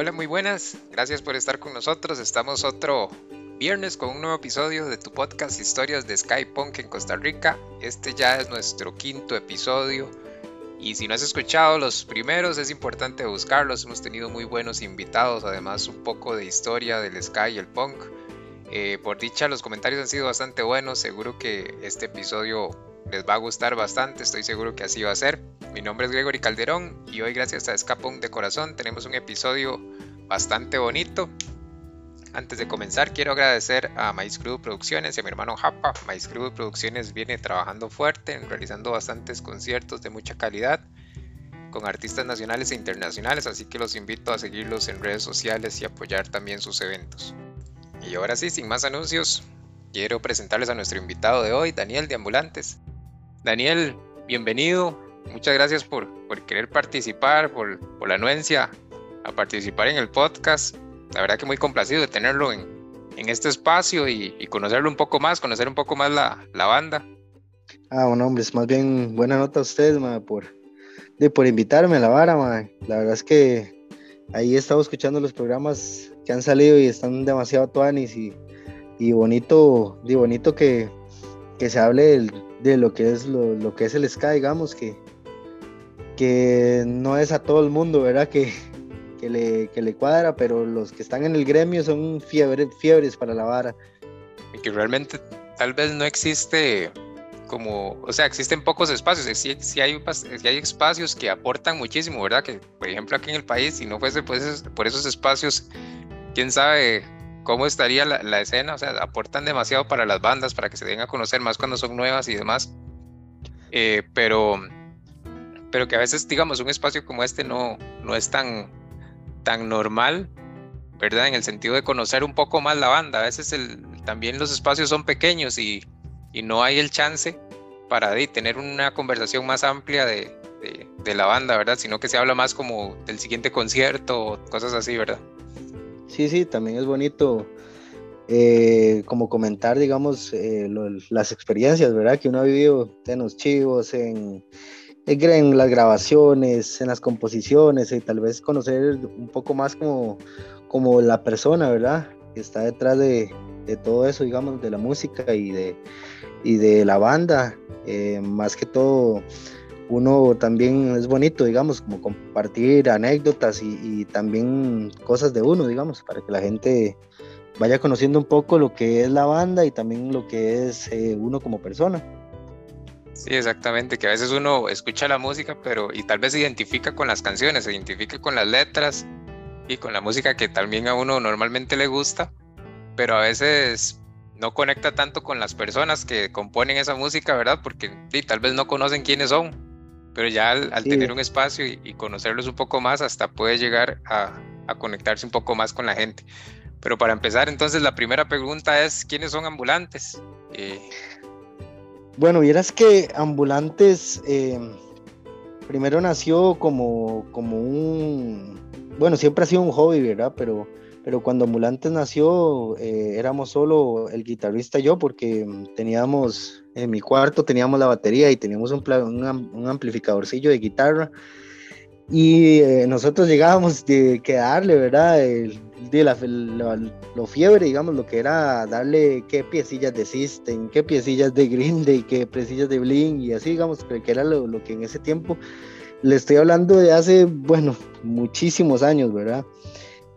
Hola, muy buenas. Gracias por estar con nosotros. Estamos otro viernes con un nuevo episodio de tu podcast Historias de Sky Punk en Costa Rica. Este ya es nuestro quinto episodio. Y si no has escuchado los primeros, es importante buscarlos. Hemos tenido muy buenos invitados, además un poco de historia del Sky y el punk. Eh, por dicha, los comentarios han sido bastante buenos. Seguro que este episodio les va a gustar bastante. Estoy seguro que así va a ser. Mi nombre es Gregory Calderón y hoy, gracias a Escapón de Corazón, tenemos un episodio bastante bonito. Antes de comenzar, quiero agradecer a Maíz Crudo Producciones y a mi hermano Japa. Maíz Crudo Producciones viene trabajando fuerte, realizando bastantes conciertos de mucha calidad con artistas nacionales e internacionales, así que los invito a seguirlos en redes sociales y apoyar también sus eventos. Y ahora sí, sin más anuncios, quiero presentarles a nuestro invitado de hoy, Daniel de Ambulantes. Daniel, bienvenido. Muchas gracias por, por querer participar, por, por la anuencia a participar en el podcast la verdad que muy complacido de tenerlo en, en este espacio y, conocerlo un poco más, conocer un poco más la, la banda. Ah, bueno, hombre, es más bien buena nota a usted, ma, por, de, por invitarme a la vara, ma. La verdad es que ahí he estado escuchando los programas que han salido y están demasiado tuanis y, y bonito, y bonito que, que se hable de lo que es lo, lo, que es el ska, digamos, que, que no es a todo el mundo, ¿verdad? Que, que le, que le cuadra, pero los que están en el gremio son fiebre, fiebres para la vara. Y que realmente tal vez no existe como, o sea, existen pocos espacios, sí, sí hay, hay espacios que aportan muchísimo, ¿verdad? Que, por ejemplo, aquí en el país, si no fuese por esos, por esos espacios, quién sabe cómo estaría la, la, escena, o sea, aportan demasiado para las bandas, para que se den a conocer más cuando son nuevas y demás. Eh, pero, pero que a veces, digamos, un espacio como este no, no es tan, tan normal, ¿verdad? En el sentido de conocer un poco más la banda. A veces el, también los espacios son pequeños y, y no hay el chance para de, tener una conversación más amplia de, de, la banda, ¿verdad? Sino que se habla más como del siguiente concierto, cosas así, ¿verdad? Sí, sí, también es bonito eh, como comentar, digamos, eh, las experiencias, ¿verdad? Que uno ha vivido en los chivos, en, en las grabaciones, en las composiciones y tal vez conocer un poco más como, como la persona, ¿verdad? Que está detrás de, todo eso, digamos, de la música y de, y de la banda. Eh, más que todo, uno también es bonito, digamos, como compartir anécdotas y, también cosas de uno, digamos, para que la gente vaya conociendo un poco lo que es la banda y también lo que es eh, uno como persona. Sí, exactamente, que a veces uno escucha la música, pero y tal vez se identifica con las canciones, se identifica con las letras y con la música que también a uno normalmente le gusta, pero a veces no conecta tanto con las personas que componen esa música, ¿verdad? Porque tal vez no conocen quiénes son, pero ya al, tener un espacio y, conocerlos un poco más, hasta puede llegar a, a conectarse un poco más con la gente. Pero para empezar, entonces la primera pregunta es, ¿quiénes son ambulantes? Eh, bueno, vieras que Ambulantes eh, primero nació como, como un, bueno, siempre ha sido un hobby, ¿verdad? Pero, pero cuando Ambulantes nació eh, éramos solo el guitarrista y yo porque teníamos, en mi cuarto teníamos la batería y teníamos un, un, amplificadorcillo de guitarra y eh, nosotros llegábamos de quedarle, ¿verdad? El, de la, lo fiebre, digamos, lo que era darle qué piecillas de System, qué piecillas de Green Day, qué piecillas de Bling y así, digamos, que era lo, lo, que en ese tiempo le estoy hablando de hace, bueno, muchísimos años, ¿verdad?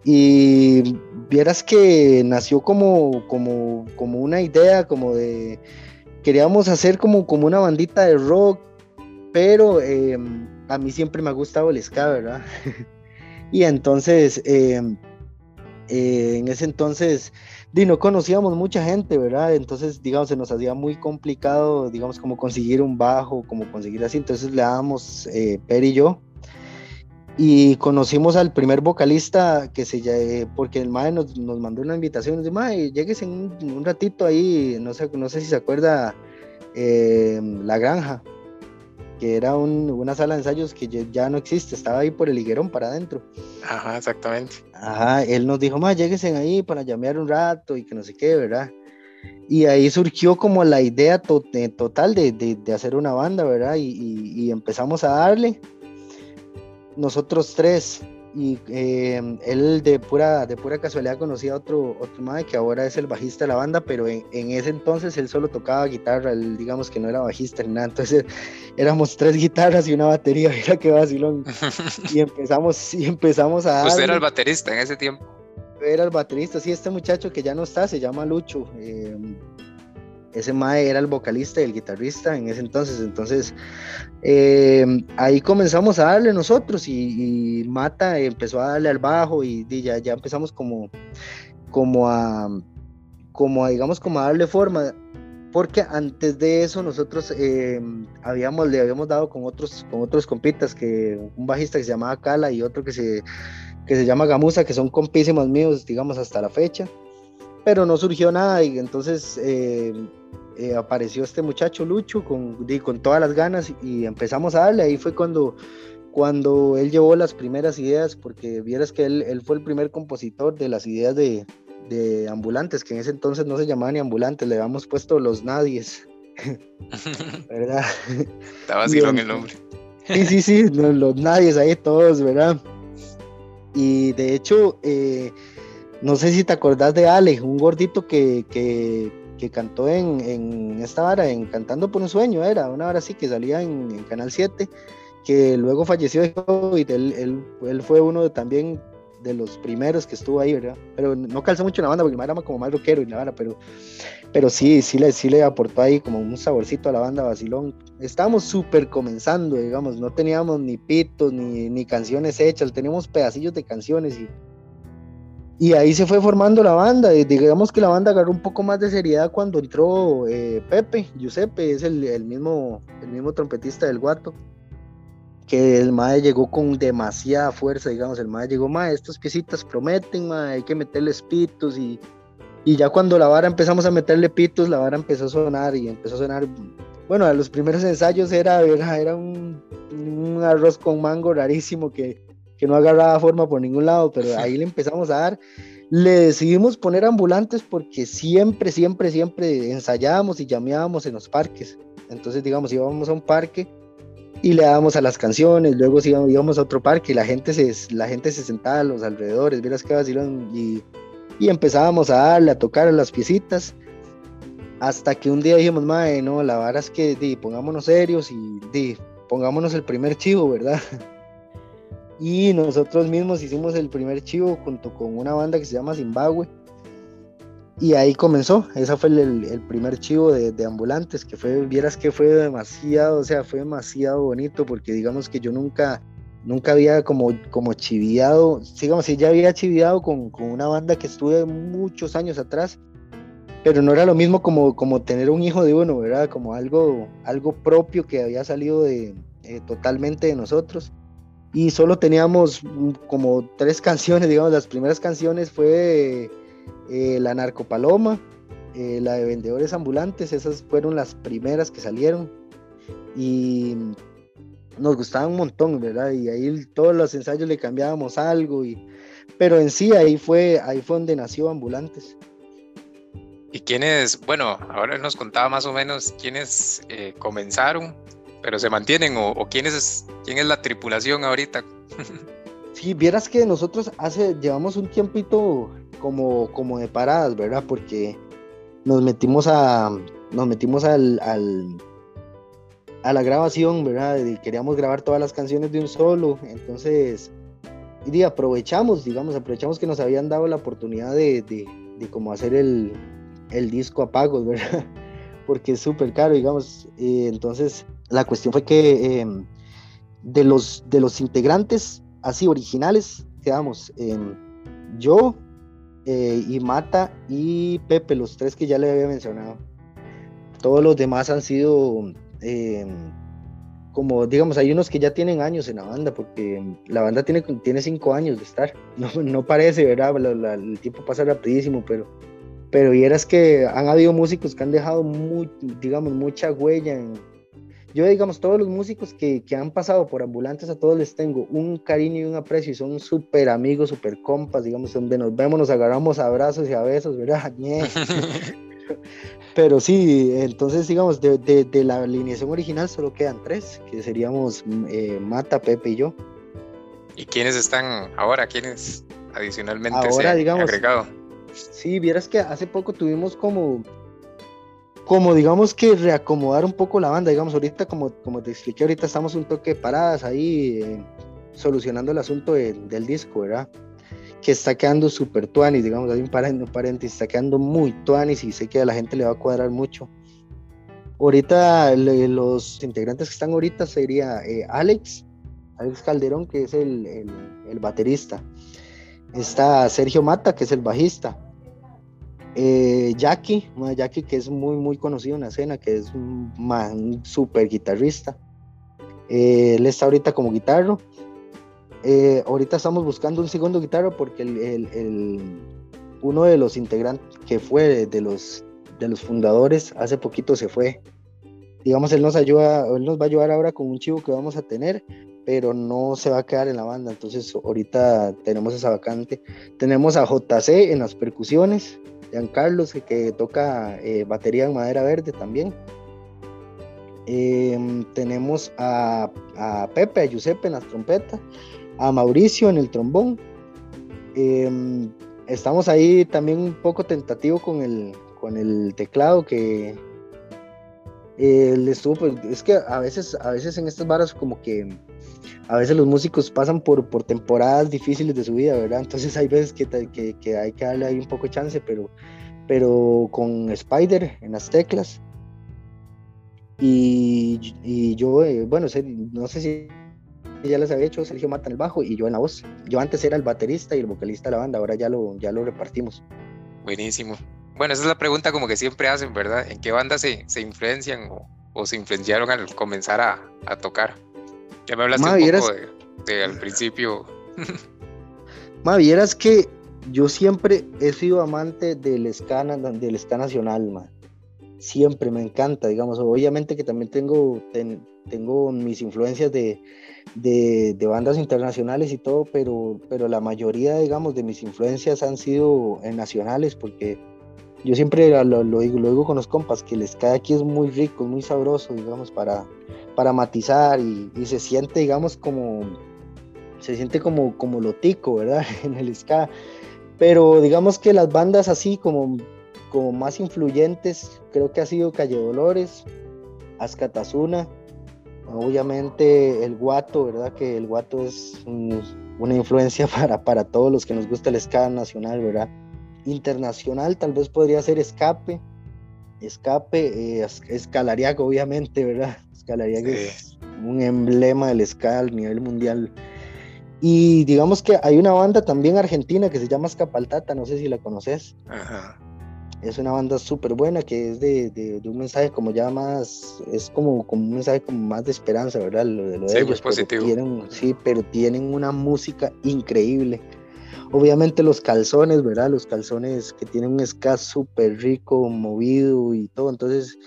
Y vieras que nació como, como, como una idea, como de, queríamos hacer como, como una bandita de rock, pero eh, a mí siempre me ha gustado el ska, ¿verdad? y entonces... Eh, eh, en ese entonces di, no conocíamos mucha gente, ¿verdad? Entonces, digamos, se nos hacía muy complicado, digamos, como conseguir un bajo, como conseguir así. Entonces le dábamos eh, Per y yo. Y conocimos al primer vocalista que se eh, porque el mae nos, nos, mandó una invitación, nos dijo, mae, llegues en un, ratito ahí, no sé, no sé si se acuerda, eh, La Granja que era una sala de ensayos que ya no existe, estaba ahí por el higuerón para adentro. Ajá, exactamente. Ajá, él nos dijo, más lléguense ahí para llamear un rato y que no sé qué, ¿verdad? Y ahí surgió como la idea total de, de, hacer una banda, ¿verdad? Y, y, empezamos a darle. Nosotros tres, y eh, él de pura, de pura casualidad conocía a otro, otro madre que ahora es el bajista de la banda, pero en, ese entonces él solo tocaba guitarra, él, digamos que no era bajista ni nada, entonces éramos tres guitarras y una batería, mira qué vacilón. y empezamos, y empezamos a... Usted era el baterista en ese tiempo. Era el baterista, sí, este muchacho que ya no está, se llama Lucho. Eh, ese Mae era el vocalista y el guitarrista en ese entonces. Entonces, eh, ahí comenzamos a darle nosotros y, Mata empezó a darle al bajo y, ya, ya empezamos como, como a, como digamos, como a darle forma. Porque antes de eso nosotros eh, habíamos, le habíamos dado con otros, con otros compitas, que un bajista que se llamaba Cala y otro que se, que se llama Gamusa, que son compísimos míos, digamos, hasta la fecha pero no surgió nada y entonces eh, eh, apareció este muchacho Lucho con, con todas las ganas y empezamos a darle. Ahí fue cuando, cuando él llevó las primeras ideas, porque vieras que él, él fue el primer compositor de las ideas de, de, ambulantes, que en ese entonces no se llamaban ni ambulantes, le habíamos puesto los nadies. ¿Verdad? Estaba así con el nombre. Sí, sí, sí, los, nadies ahí todos, ¿verdad? Y de hecho, eh, no sé si te acordás de Ale, un gordito que, que, que cantó en, en, esta hora, en Cantando por un Sueño, era una hora así que salía en, Canal 7, que luego falleció de COVID. Él, él, él, fue uno de, también de los primeros que estuvo ahí, ¿verdad? Pero no calzó mucho en la banda porque era como más rockero y la pero, pero sí, sí le, sí le aportó ahí como un saborcito a la banda Basilón. Estábamos súper comenzando, digamos, no teníamos ni pitos ni, ni canciones hechas, teníamos pedacillos de canciones y y ahí se fue formando la banda. Digamos que la banda agarró un poco más de seriedad cuando entró eh, Pepe, Giuseppe, es el, mismo, el mismo trompetista del Guato. Que el MAE llegó con demasiada fuerza, digamos. El MAE llegó, MAE, estas piecitas prometen, MAE, hay que meterle pitos. Y, y ya cuando la vara empezamos a meterle pitos, la vara empezó a sonar y empezó a sonar. Bueno, a los primeros ensayos era, era, era un, un arroz con mango rarísimo que que no agarraba forma por ningún lado, pero ahí le empezamos a dar. Le decidimos poner ambulantes porque siempre, siempre, siempre ensayábamos y llameábamos en los parques. Entonces, digamos, íbamos a un parque y le dábamos a las canciones, luego íbamos a otro parque y la gente se, la gente se sentaba a los alrededores, vieras que vacilón, y, y empezábamos a darle, a tocar a las piecitas, hasta que un día dijimos, madre, no, la vara es que di, pongámonos serios y di, pongámonos el primer chivo, ¿verdad? Y nosotros mismos hicimos el primer chivo junto con una banda que se llama Zimbabue. Y ahí comenzó, ese fue el, primer chivo de, ambulantes, que fue, vieras que fue demasiado, o sea, fue demasiado bonito, porque digamos que yo nunca, nunca había como, como chiviado, digamos, sí, ya había chiviado con, con, una banda que estuve muchos años atrás, pero no era lo mismo como, como tener un hijo de uno, ¿verdad? Como algo, algo propio que había salido de, eh, totalmente de nosotros y solo teníamos como tres canciones, digamos, las primeras canciones fue eh, La Narcopaloma, eh, la de Vendedores Ambulantes, esas fueron las primeras que salieron y nos gustaban un montón, ¿verdad? Y ahí todos los ensayos le cambiábamos algo, y, pero en sí ahí fue, ahí fue donde nació Ambulantes. ¿Y quiénes, bueno, ahora nos contaba más o menos quiénes eh, comenzaron pero se mantienen o, quién, es, quién es la tripulación ahorita. sí, vieras que nosotros hace, llevamos un tiempito como, como de paradas, ¿verdad? Porque nos metimos a, nos metimos al, al a la grabación, ¿verdad? Y queríamos grabar todas las canciones de un solo, entonces, y aprovechamos, digamos, aprovechamos que nos habían dado la oportunidad de, de, de como hacer el, el disco a pagos, ¿verdad? Porque es súper caro, digamos, entonces la cuestión fue que em, de, los, de los integrantes así originales, quedamos yo eh, y Mata y Pepe, los tres que ya le había mencionado. Todos los demás han sido em, como, digamos, hay unos que ya tienen años en la banda, porque la banda tiene, tiene cinco años de estar. No, no parece, ¿verdad? el tiempo pasa rapidísimo, pero, pero y eras que han habido músicos que han dejado, digamos, mucha huella en, yo, digamos, todos los músicos que, que, han pasado por ambulantes, a todos les tengo un cariño y un aprecio y son súper amigos, súper compas, digamos, donde nos vemos, nos agarramos abrazos y a besos, ¿verdad? Pero sí, entonces, digamos, de, de, la alineación original solo quedan tres, que seríamos eh, Mata, Pepe y yo. ¿Y quiénes están ahora? ¿Quiénes adicionalmente ahora, se digamos, agregado? Sí, vieras que hace poco tuvimos como, como digamos que reacomodar un poco la banda, digamos, ahorita como, como te expliqué, ahorita estamos un toque paradas ahí, eh, solucionando el asunto del disco, ¿verdad? Que está quedando súper tuanis, digamos, hay un paréntesis, está quedando muy tuanis y sé que a la gente le va a cuadrar mucho. Ahorita los integrantes que están ahorita sería eh, Alex, Alex Calderón, que es el, el baterista. Está Sergio Mata, que es el bajista. Eh, Jackie, Jackie que es muy muy conocido en la escena, que es un, super guitarrista. Eh, él está ahorita como guitarro. Eh, ahorita estamos buscando un segundo guitarro porque el, uno de los integrantes que fue de los, de los fundadores hace poquito se fue. Digamos, él nos ayuda, él nos va a ayudar ahora con un chivo que vamos a tener, pero no se va a quedar en la banda. Entonces ahorita tenemos esa vacante. Tenemos a JC en las percusiones, Carlos que toca eh, batería en madera verde también. Em, tenemos a, Pepe, a Giuseppe en las trompetas, a Mauricio en el trombón. Em, estamos ahí también un poco tentativo con el, con el teclado que eh, estuvo, pues, es que a veces, a veces en estas varas como que a veces los músicos pasan por, por temporadas difíciles de su vida, ¿verdad? Entonces hay veces que, que, hay que darle ahí un poco de chance, pero, pero con Spider en las teclas. Y, y yo, eh, bueno, no sé si ya les había hecho Sergio Mata el bajo y yo en la voz. Yo antes era el baterista y el vocalista de la banda, ahora ya lo, ya lo repartimos. Buenísimo. Bueno, esa es la pregunta como que siempre hacen, ¿verdad? ¿En qué banda se, se influencian o, se influenciaron al comenzar a, a tocar? Ya me hablaste un poco de, al principio. Ma, vieras que yo siempre he sido amante del ska, del ska nacional, ma. Siempre me encanta, digamos. Obviamente que también tengo, tengo mis influencias de, de, de, bandas internacionales y todo, pero, pero la mayoría, digamos, de mis influencias han sido en nacionales, porque yo siempre lo, digo, lo digo con los compas, que el ska aquí es muy rico, muy sabroso, digamos, para, para matizar y, se siente, digamos, como, se siente como, como lotico, ¿verdad? en el ska. Pero digamos que las bandas así como, como más influyentes, creo que ha sido Calle Dolores, Azcatazuna, obviamente el Guato, ¿verdad? Que el Guato es una influencia para, para todos los que nos gusta el ska nacional, ¿verdad? Internacional, tal vez podría ser Escape, Escape, eh, obviamente, ¿verdad? Escalariaco es un emblema del ska a nivel mundial. Y digamos que hay una banda también argentina que se llama Escapaltata, no sé si la conoces. Es una banda súper buena que es de, de, un mensaje como ya más, es como, como un mensaje como más de esperanza, ¿verdad? Lo, de, lo de ellos. tienen, sí, pero tienen una música increíble Obviamente los calzones, ¿verdad? Los calzones que tienen un ska súper rico, movido y todo. Entonces,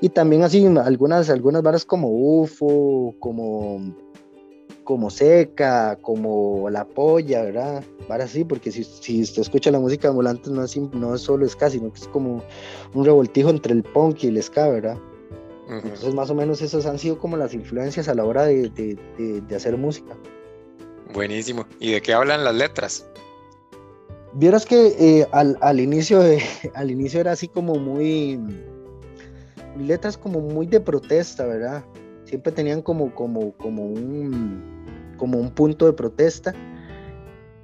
y también así algunas, algunas varas como UFO, como, como Seca, como La Polla, ¿verdad? Varas así, porque si, si usted escucha la música ambulante no es, no es solo ska, sino que es como un revoltijo entre el punk y el ska, ¿verdad? Entonces más o menos esas han sido como las influencias a la hora de, de, de hacer música. Buenísimo. ¿Y de qué hablan las letras? Vieras que eh, al, inicio al inicio era así como muy letras como muy de protesta, ¿verdad? Siempre tenían como, como, como, un, como un punto de protesta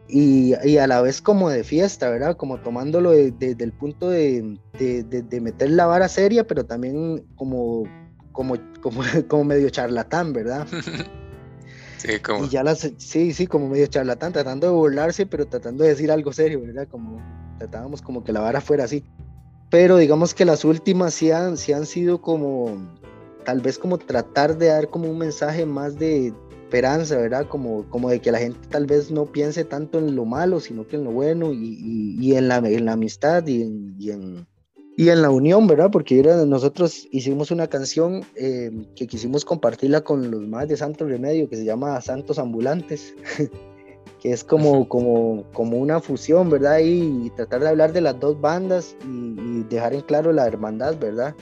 y, a la vez como de fiesta, ¿verdad? Como tomándolo desde el punto de, de, meter la vara seria, pero también como, como, como, como medio charlatán, ¿verdad? Sí, como... Y ya las, sí, sí, como medio charlatán, tratando de burlarse, pero tratando de decir algo serio, ¿verdad? Como tratábamos como que la vara fuera así. Pero digamos que las últimas sí han, sí han sido como, tal vez como tratar de dar como un mensaje más de esperanza, ¿verdad? Como, como de que la gente tal vez no piense tanto en lo malo, sino que en lo bueno y, y, en, la, en la amistad y en y en la unión, ¿verdad? Porque nosotros hicimos una canción eh, que quisimos compartirla con los más de Santo Remedio, que se llama Santos Ambulantes, que es como, como, como una fusión, ¿verdad? Y, tratar de hablar de las dos bandas y, dejar en claro la hermandad, ¿verdad?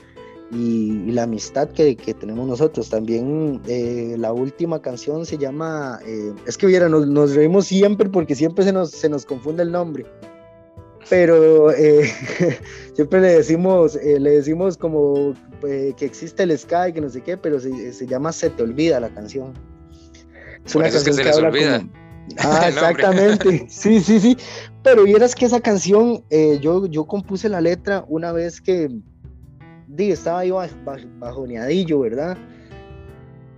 y, la amistad que, que, tenemos nosotros. También eh, la última canción se llama, eh, es que viera, nos, nos, reímos siempre porque siempre se nos, se nos confunde el nombre. Pero eh, siempre le decimos, le decimos como que existe el Sky, que no sé qué, pero se, se llama Se te olvida la canción. Es una canción que, se les olvida. Ah, exactamente. sí, sí, sí. Pero vieras que esa canción, yo, yo compuse la letra una vez que, estaba ahí bajoneadillo, ¿verdad?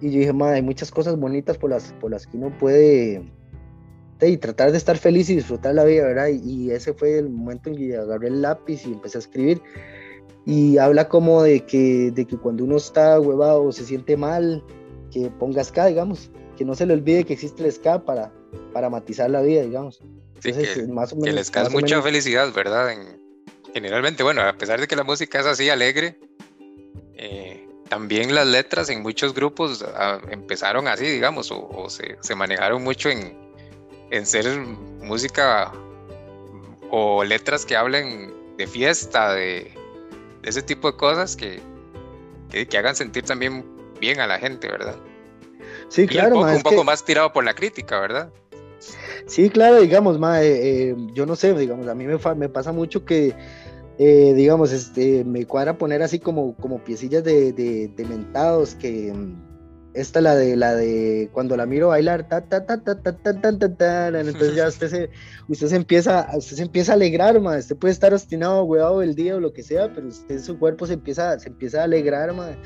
Y yo dije, madre, hay muchas cosas bonitas por las, por las que uno puede y tratar de estar feliz y disfrutar la vida, ¿verdad? Y, ese fue el momento en que agarré el lápiz y empecé a escribir. Y habla como de que, de que cuando uno está huevado o se siente mal, que ponga ska, digamos, que no se le olvide que existe el ska para, para matizar la vida, digamos. Sí, que, más o menos, el ska es mucha felicidad, ¿verdad? En, generalmente, bueno, a pesar de que la música es así alegre, eh, también las letras en muchos grupos ah, empezaron así, digamos, o, se, manejaron mucho en, ser música o letras que hablen de fiesta, de, ese tipo de cosas que, que, hagan sentir también bien a la gente, ¿verdad? Sí, claro. un poco, más tirado por la crítica, ¿verdad? Sí, claro, digamos, ma, eh, eh, yo no sé, digamos, a mí me, me pasa mucho que eh, digamos, este, me cuadra poner así como, como piecillas de, de, mentados que mm, esta la de la de cuando la miro bailar ta ta ta ta ta ta ta ta, ta entonces ya usted se usted se empieza usted se empieza a alegrar ma. usted puede estar obstinado huevado el día o lo que sea pero usted su cuerpo se empieza se empieza a alegrar ma.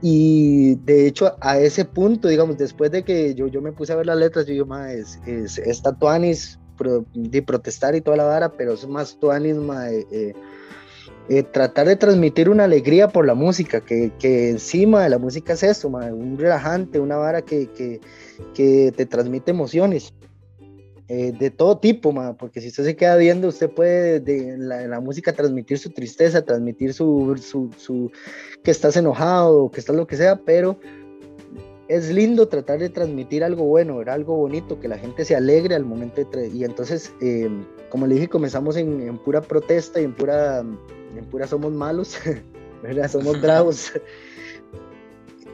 y de hecho a ese punto digamos después de que yo, yo me puse a ver las letras yo digo ma, es, es, es tatuanis de protestar y toda la vara pero es más tuanis ma, eh, eh, tratar de transmitir una alegría por la música, que, encima de la música es eso, un relajante, una vara que, que, te transmite emociones. Eh, de todo tipo, porque si usted se queda viendo, usted puede de, la, música transmitir su tristeza, transmitir su, su, que estás enojado, que estás lo que sea, pero es lindo tratar de transmitir algo bueno, algo bonito, que la gente se alegre al momento de... Y entonces, eh, como le dije, comenzamos en, en, pura protesta y en pura en pura somos malos, ¿verdad? Somos bravos.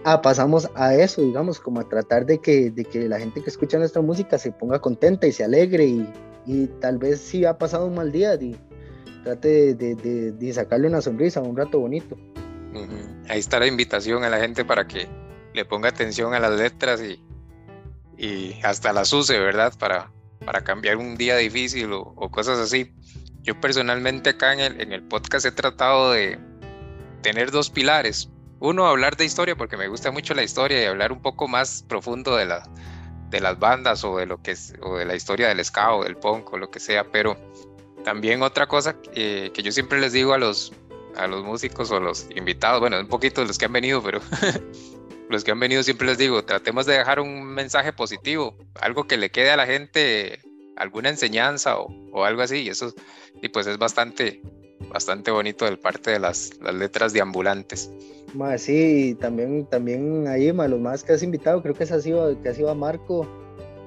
ah, pasamos a eso, digamos, como a tratar de que, de que la gente que escucha nuestra música se ponga contenta y se alegre y, y tal vez si ha pasado un mal día, y trate de, de, de, sacarle una sonrisa, un rato bonito. Ahí está la invitación a la gente para que le ponga atención a las letras y, y hasta las use, ¿verdad? Para, para cambiar un día difícil o, o cosas así. Yo personalmente acá en el, podcast he tratado de tener dos pilares. Uno, hablar de historia, porque me gusta mucho la historia y hablar un poco más profundo de, la, de las bandas o de, lo que es, o de la historia del ska o del punk o lo que sea. Pero también otra cosa que yo siempre les digo a los, a los músicos o los invitados, bueno, un poquito los que han venido, pero los que han venido siempre les digo, tratemos de dejar un mensaje positivo, algo que le quede a la gente alguna enseñanza o, o, algo así. Y eso y pues es bastante, bastante bonito del parte de las, las letras de ambulantes. sí, también, también ahí, ma, los más que has invitado, creo que, ha sido, que ha sido a Marco,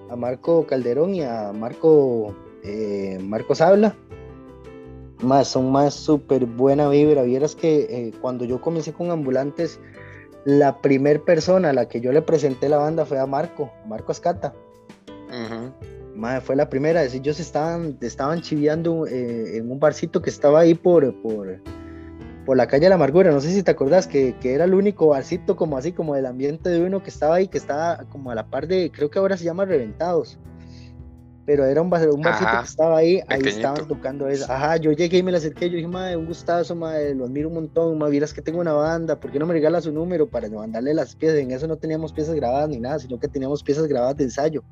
a Marco Calderón y a Marco, eh, Marcos Habla. Más, son más súper buena vibra. Vieras que eh, cuando yo comencé con ambulantes, la primer persona a la que yo le presenté la banda fue a Marco, Marco Fue la primera, ellos estaban, estaban chiviando eh, en un barcito que estaba ahí por, por, por la calle de la Amargura, no sé si te acordás, que, que, era el único barcito como así, como del ambiente de uno que estaba ahí, que estaba como a la par de, creo que ahora se llama Reventados, pero era un, un barcito que estaba ahí, ahí estaban tocando eso, ajá, yo llegué y me la acerqué, yo dije, madre, un gustazo, madre, lo admiro un montón, madre, vieras que tengo una banda, ¿por qué no me regala su número para mandarle las piezas? En eso no teníamos piezas grabadas ni nada, sino que teníamos piezas grabadas de ensayo,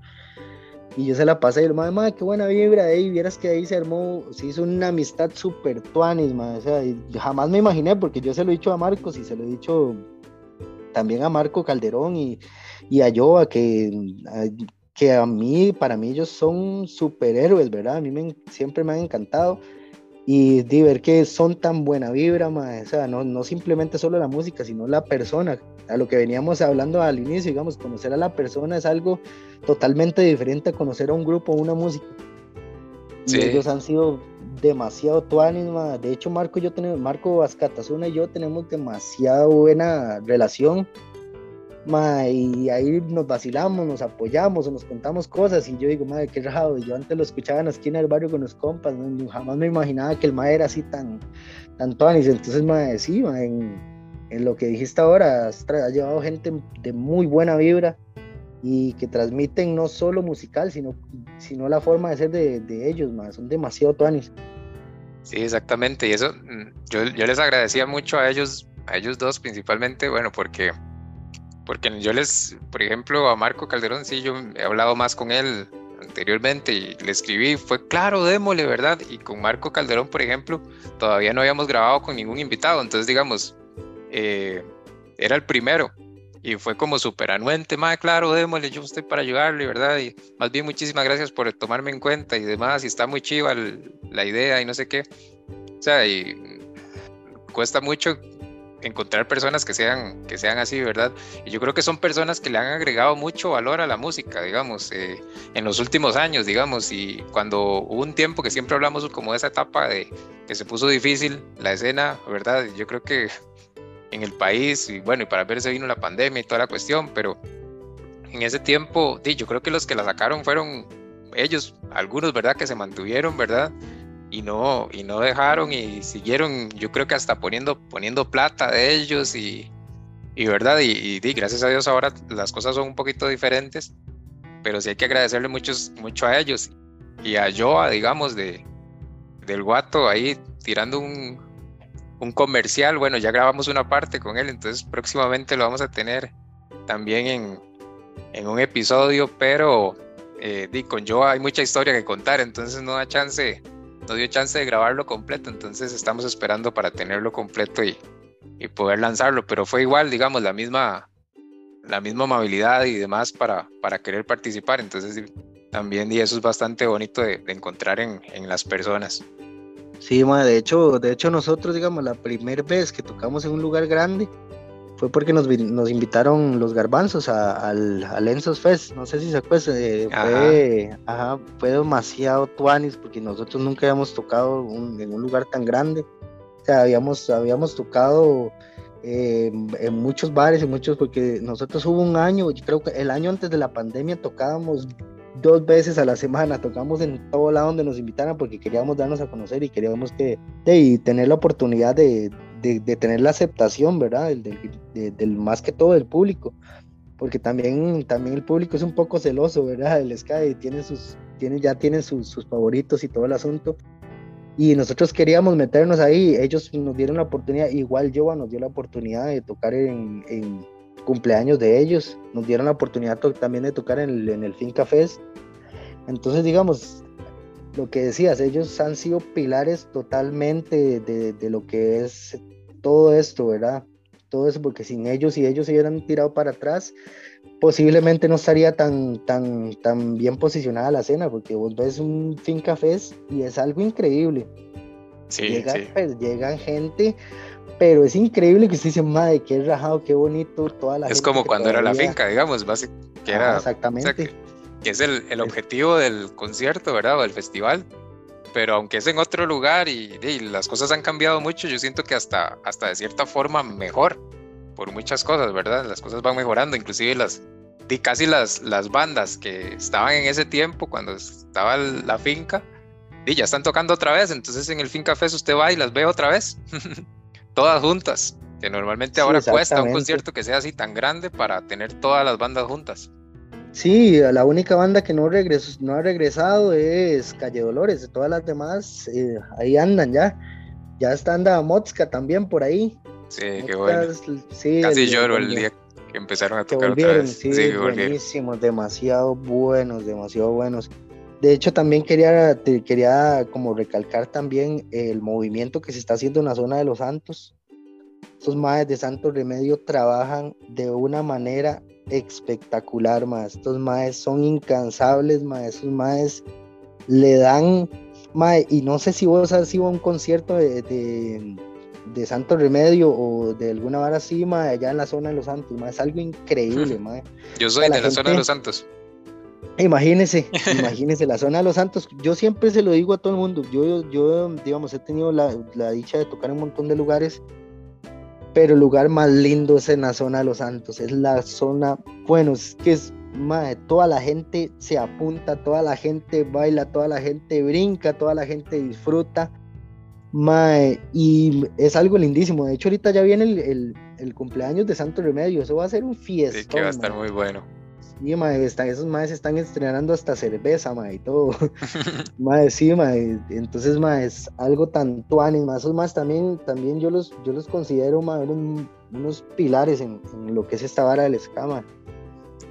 y yo se la pasé y el madre, madre, qué buena vibra ahí. Vieras que ahí se armó, se hizo una amistad súper tuanis, madre. O sea, jamás me imaginé, porque yo se lo he dicho a Marcos y se lo he dicho también a Marco Calderón y, y a Joa, que, que a mí, para mí, ellos son superhéroes, ¿verdad? A mí me, siempre me han encantado. Y de ver que son tan buena vibra, madre. o sea, no, no simplemente solo la música, sino la persona, a lo que veníamos hablando al inicio, digamos, conocer a la persona es algo totalmente diferente a conocer a un grupo o una música. Y ellos han sido demasiado tuanis, De hecho, Marco y yo tenemos, Marco Vascatasuna y yo tenemos demasiado buena relación. y ahí nos vacilamos, nos apoyamos, nos contamos cosas. Y yo digo, madre, qué raro. Yo antes lo escuchaba en la esquina del barrio con los compas. Jamás me imaginaba que el mae era así tan, tan tuanis. Entonces, madre, sí, en, en, lo que dijiste ahora, has, llevado gente de muy buena vibra y que transmiten no solo musical, sino, sino la forma de ser de, de ellos, más son demasiado tuanis. Sí, exactamente, y eso mm, yo, yo, les agradecía mucho a ellos, a ellos dos principalmente, bueno, porque, porque yo les, por ejemplo, a Marco Calderón, sí, yo he hablado más con él anteriormente y le escribí, fue claro, démosle, ¿verdad? Y con Marco Calderón, por ejemplo, todavía no habíamos grabado con ningún invitado, entonces digamos, eh, era el primero y fue como súper anuente, más claro, démosle, yo estoy para ayudarle, ¿verdad? Y más bien muchísimas gracias por tomarme en cuenta y demás, y está muy chiva la idea y no sé qué. O sea, y cuesta mucho encontrar personas que sean, que sean así, ¿verdad? Y yo creo que son personas que le han agregado mucho valor a la música, digamos, eh, en los últimos años, digamos, y cuando hubo un tiempo que siempre hablamos como de esa etapa de que se puso difícil la escena, ¿verdad? Yo creo que en el país y bueno, y para ver se vino la pandemia y toda la cuestión, pero en ese tiempo, yo creo que los que la sacaron fueron ellos, algunos, ¿verdad? Que se mantuvieron, ¿verdad? Y no, y no dejaron y siguieron, yo creo que hasta poniendo, poniendo plata de ellos y, y ¿verdad? Y, y, gracias a Dios ahora las cosas son un poquito diferentes, pero sí hay que agradecerle muchos, mucho a ellos y a Joa, digamos, de, del guato ahí tirando un, un comercial. Bueno, ya grabamos una parte con él, entonces próximamente lo vamos a tener también en, en un episodio, pero eh, con yo hay mucha historia que contar, entonces no da chance, no dio chance de grabarlo completo, entonces estamos esperando para tenerlo completo y, y poder lanzarlo, pero fue igual, digamos, la misma, la misma amabilidad y demás para, para querer participar, entonces también y eso es bastante bonito de, de encontrar en, en las personas. Sí, de hecho, de hecho nosotros, digamos, la primera vez que tocamos en un lugar grande fue porque nos, nos invitaron los garbanzos al, al Ensos Fest, no sé si se acuerdan, eh, fue, ajá, fue demasiado tuanis porque nosotros nunca habíamos tocado en un lugar tan grande, o sea, habíamos, habíamos tocado eh, en muchos bares, en muchos, porque nosotros hubo un año, yo creo que el año antes de la pandemia tocábamos dos veces a la semana, tocamos en todo lado donde nos invitaran porque queríamos darnos a conocer y queríamos que de, tener la oportunidad de, de, tener la aceptación, ¿verdad? Del, del, más que todo del público, porque también, también el público es un poco celoso, ¿verdad? El Sky tiene sus, tiene, ya tiene sus, sus favoritos y todo el asunto. Y nosotros queríamos meternos ahí, ellos nos dieron la oportunidad, igual Joa nos dio la oportunidad de tocar en, en cumpleaños de ellos, nos dieron la oportunidad también de tocar en el, en el Finca Fest. Entonces, digamos, lo que decías, ellos han sido pilares totalmente de, de, lo que es todo esto, ¿verdad? Todo eso, porque sin ellos, si ellos se hubieran tirado para atrás, posiblemente no estaría tan, tan, tan bien posicionada la escena, porque vos ves un Finca Fest y es algo increíble. Sí, sí. Pues, llegan gente pero es increíble que usted dice, madre, qué rajado, qué bonito, toda la Es como cuando era la finca, digamos, básicamente, que era... exactamente. que, es el, el, objetivo del concierto, ¿verdad? O del festival. Pero aunque es en otro lugar y, y, las cosas han cambiado mucho, yo siento que hasta, hasta de cierta forma mejor, por muchas cosas, ¿verdad? Las cosas van mejorando, inclusive las, casi las, las bandas que estaban en ese tiempo, cuando estaba la finca, y ya están tocando otra vez, entonces en el Finca Fest usted va y las ve otra vez. todas juntas, que normalmente ahora cuesta un concierto que sea así tan grande para tener todas las bandas juntas. Sí, la única banda que no, regresó, no ha regresado es Calle Dolores, todas las demás eh, ahí andan ya. Ya está anda Motska también por ahí. Sí, qué bueno. Casi lloro el día que empezaron a tocar otra vez. Sí, buenísimos, demasiado buenos, demasiado buenos. De hecho, también quería, quería como recalcar también el movimiento que se está haciendo en la zona de los Santos. Estos madres de Santo Remedio trabajan de una manera espectacular, más. Estos madres son incansables, más. Esos madres le dan. Y no sé si vos has ido a un concierto de, de, Santo Remedio o de alguna vara así, allá en la zona de los Santos, más. Es algo increíble. Yo soy de la zona de los Santos Imagínese, imagínese la zona de los Santos. Yo siempre se lo digo a todo el mundo. Yo, yo digamos, he tenido la, la dicha de tocar en un montón de lugares, pero el lugar más lindo es en la zona de los Santos. Es la zona, bueno, es que es, madre, toda la gente se apunta, toda la gente baila, toda la gente brinca, toda la gente disfruta. Mae, y es algo lindísimo. De hecho, ahorita ya viene el, el, cumpleaños de Santo Remedio. Eso va a ser un fiesta. Sí, que va a estar muy bueno. Sí, mae, esos maes están estrenando hasta cerveza, mae, y todo. mae, sí, mae. Entonces, mae, es algo tan tuanis, mae. Esos más también, también yo los, yo los considero, mae, unos pilares en, lo que es esta vara del escama.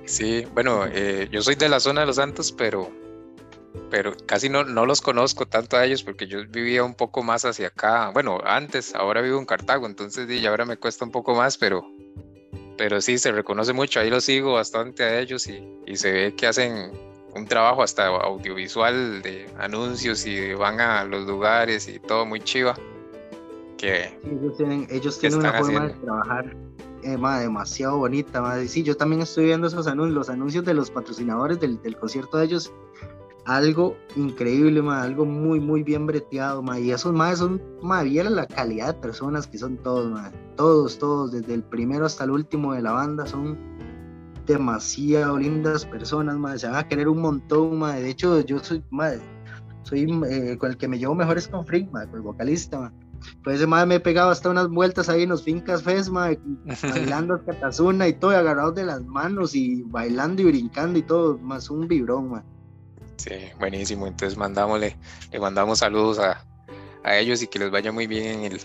Sí, bueno, eh, yo soy de la zona de los Santos, pero pero casi no, no los conozco tanto a ellos porque yo vivía un poco más hacia acá. Bueno, antes, ahora vivo en Cartago, entonces y ahora me cuesta un poco más, pero, pero sí, se reconoce mucho. Ahí los sigo bastante a ellos y, y se ve que hacen un trabajo hasta audiovisual de anuncios y van a los lugares y todo muy chiva. Que, ellos tienen, ellos tienen una forma de trabajar eh, demasiado bonita. Madre. Sí, yo también estoy viendo esos anuncios, los anuncios de los patrocinadores del, del concierto de ellos algo increíble, algo muy, muy bien breteado, y esos más son, ma, la calidad de personas que son todos, todos, todos, desde el primero hasta el último de la banda, son demasiado lindas personas, se van a querer un montón, de hecho yo soy, soy eh, con el que me llevo mejor es con Freak, con el vocalista, pues ese madre me he pegado hasta unas vueltas ahí en los fincas fes, bailando catazuna y todo, agarrados de las manos y bailando y brincando y todo, más un vibrón, man. Sí, buenísimo. Entonces mandámosle, le mandamos saludos a, ellos y que les vaya muy bien en el,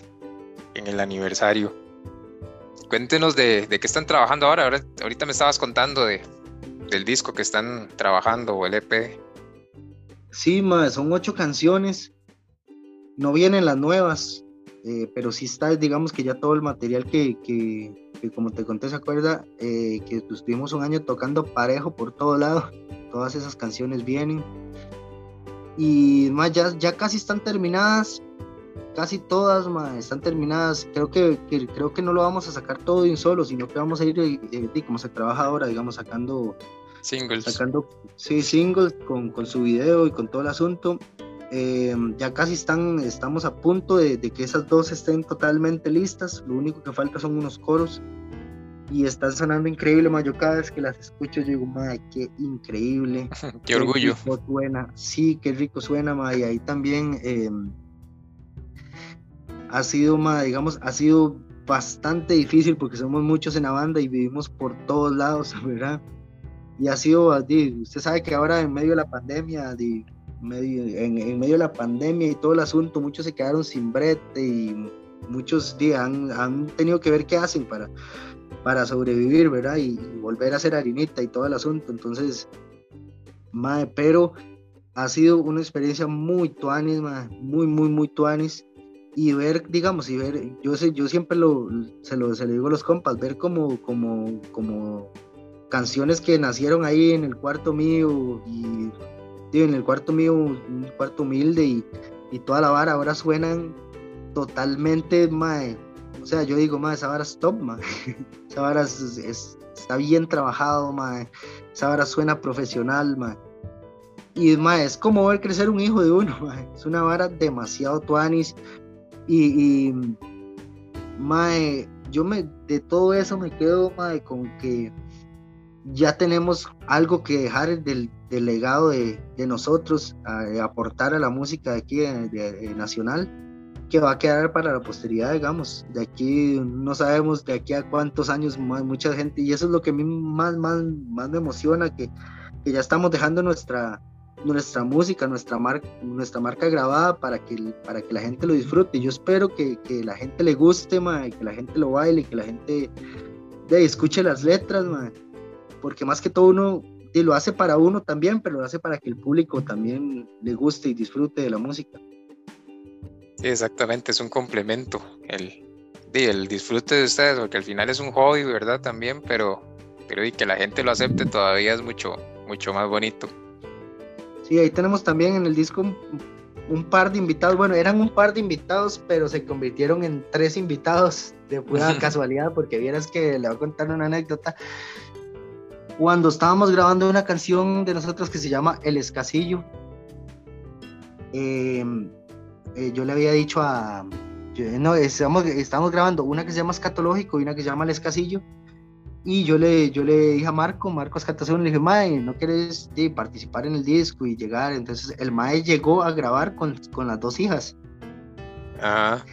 en el aniversario. Cuéntenos de, qué están trabajando ahora. ahora. Ahorita me estabas contando de, del disco que están trabajando o el EP. Sí, son ocho canciones. No vienen las nuevas, eh, pero sí está, digamos que ya todo el material que, como te conté, ¿se acuerda? Eh, que estuvimos un año tocando parejo por todo lado todas esas canciones vienen. Y más, ya, ya casi están terminadas, casi todas están terminadas. Creo que, creo que no lo vamos a sacar todo de un solo, sino que vamos a ir, eh, eh, como se trabaja ahora, digamos, sacando singles. Sacando, sí, singles con, con su video y con todo el asunto. Eh, ya casi están, estamos a punto de, de, que esas dos estén totalmente listas. Lo único que falta son unos coros y están sonando increíble, ma. Yo cada vez que las escucho, yo digo, ma, qué increíble. qué, orgullo. suena. Sí, qué rico suena, ma. Y ahí también em, ha sido, ma, digamos, ha sido bastante difícil porque somos muchos en la banda y vivimos por todos lados, ¿verdad? Y ha sido, usted sabe que ahora en medio de la pandemia, medio, en, medio de la pandemia y todo el asunto, muchos se quedaron sin brete y muchos han, han tenido que ver qué hacen para, para sobrevivir, ¿verdad? Y, volver a ser harinita y todo el asunto. Entonces, madre, pero ha sido una experiencia muy tuanis, madre, muy, muy, muy tuanis. Y ver, digamos, y ver, yo sé, yo siempre lo, se lo, se lo digo a los compas, ver como, como, como canciones que nacieron ahí en el cuarto mío y en el cuarto mío, un cuarto humilde y, y toda la vara ahora suenan totalmente, mae, o sea, yo digo, más esa vara es top, ma. esa vara está bien trabajado, ma. esa vara suena profesional, ma. y ma, es como ver crecer un hijo de uno, ma. es una vara demasiado tuanis y, y yo me, de todo eso me quedo ma, con que ya tenemos algo que dejar del, del legado de, de nosotros, aportar a la música de aquí de, nacional que va a quedar para la posteridad, digamos. De aquí no sabemos de aquí a cuántos años más, mucha gente, y eso es lo que a mí más, más, más me emociona, que, que ya estamos dejando nuestra, nuestra música, nuestra marca, nuestra marca grabada para que, para que la gente lo disfrute. Yo espero que, que la gente le guste, ma, que la gente lo baile, que la gente de, escuche las letras, ma, porque más que todo uno y lo hace para uno también, pero lo hace para que el público también le guste y disfrute de la música. Exactamente, es un complemento. El, el disfrute de ustedes, porque al final es un hobby, ¿verdad? También, pero, pero y que la gente lo acepte todavía es mucho, mucho más bonito. Sí, ahí tenemos también en el disco un, par de invitados. Bueno, eran un par de invitados, pero se convirtieron en tres invitados de pura casualidad, porque vieras que le voy a contar una anécdota. cuando estábamos grabando una canción de nosotros que se llama El Escasillo, em, eh, yo le había dicho a... no, estamos, estamos grabando una que se llama Escatológico y una que se llama El Escasillo. Y yo le, yo le dije a Marco, Marco Escatación, le dije, Mae, ¿no quieres participar en el disco y llegar? Entonces el Mae llegó a grabar con, con las dos hijas. Ah.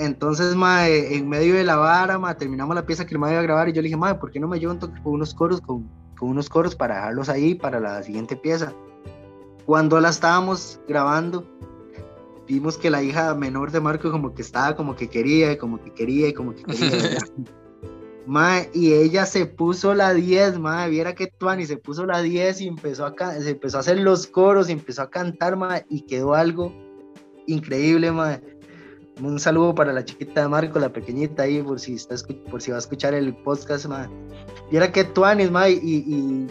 Entonces, mae, en medio de la vara, mae, terminamos la pieza que el mae iba a grabar y yo le dije, mae, ¿por qué no me toque con unos coros, con, con, unos coros para dejarlos ahí para la siguiente pieza? Cuando la estábamos grabando, vimos que la hija menor de Marco como que estaba como que quería, y como que quería, y como que quería. mae, y ella se puso la 10, mae, viera que Tuani se puso la 10 y empezó a, se empezó a hacer los coros y empezó a cantar, mae, y quedó algo increíble, mae un saludo para la chiquita de Marco, la pequeñita ahí, por si, está, por si va a escuchar el podcast, ma. Y era que tuanis, ma, y, y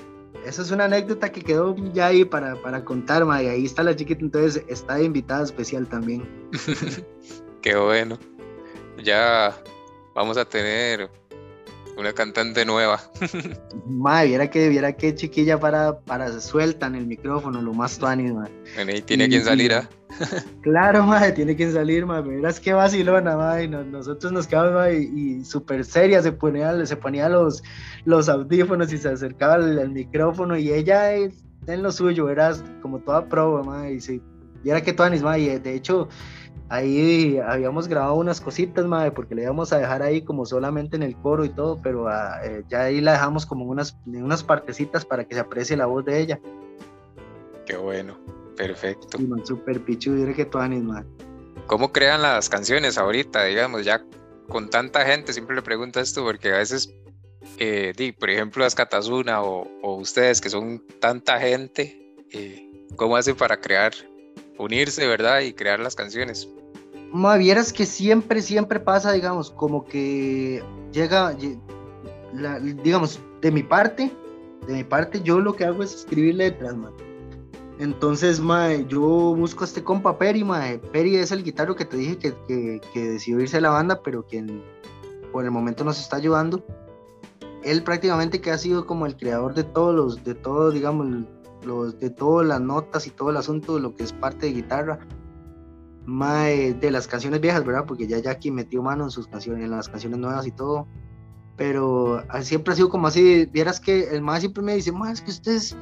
eso es una anécdota que quedó ya ahí para, para contar, ma, y ahí está la chiquita, entonces está invitada especial también. Qué bueno. Ya vamos a tener una cantante nueva. Madre, viera que, viera que chiquilla para, para sueltan el micrófono, lo más tuanis, madre. Bueno, y tiene quien salir, ¿ah? claro, madre, tiene quien salir, madre. Verás qué vacilona, madre. nosotros nos quedamos, madre, y, súper seria se ponía, se ponía los, los audífonos y se acercaba al, micrófono y ella en lo suyo, verás, como toda prueba, madre. Y sí, viera que tuanis, madre. de hecho, ahí habíamos grabado unas cositas, madre, porque le íbamos a dejar ahí como solamente en el coro y todo, pero ah, eh, ya ahí la dejamos como unas, unas partecitas para que se aprecie la voz de ella. Qué bueno, perfecto. Sí, man, super pichu, que madre. ¿Cómo crean las canciones ahorita, digamos, ya con tanta gente? Siempre le pregunto esto porque a veces, eh, por ejemplo, las Catazuna o, o, ustedes que son tanta gente, eh, ¿cómo hacen para crear, unirse, verdad, y crear las canciones? Ma, vieras que siempre, siempre pasa, digamos, como que llega, digamos, de mi parte, de mi parte, yo lo que hago es escribir letras, man. Entonces, ma, yo busco a este compa Peri, ma. Peri es el guitarro que te dije que, que, decidió irse a la banda, pero quien por el momento nos está ayudando. Él prácticamente que ha sido como el creador de todos los, de todo, digamos, los, de todas las notas y todo el asunto lo que es parte de guitarra mae, de las canciones viejas, ¿verdad? Porque ya Jackie metió mano en sus canciones, en las canciones nuevas y todo. Pero siempre ha sido como así, vieras que el más siempre me dice, más es que ustedes,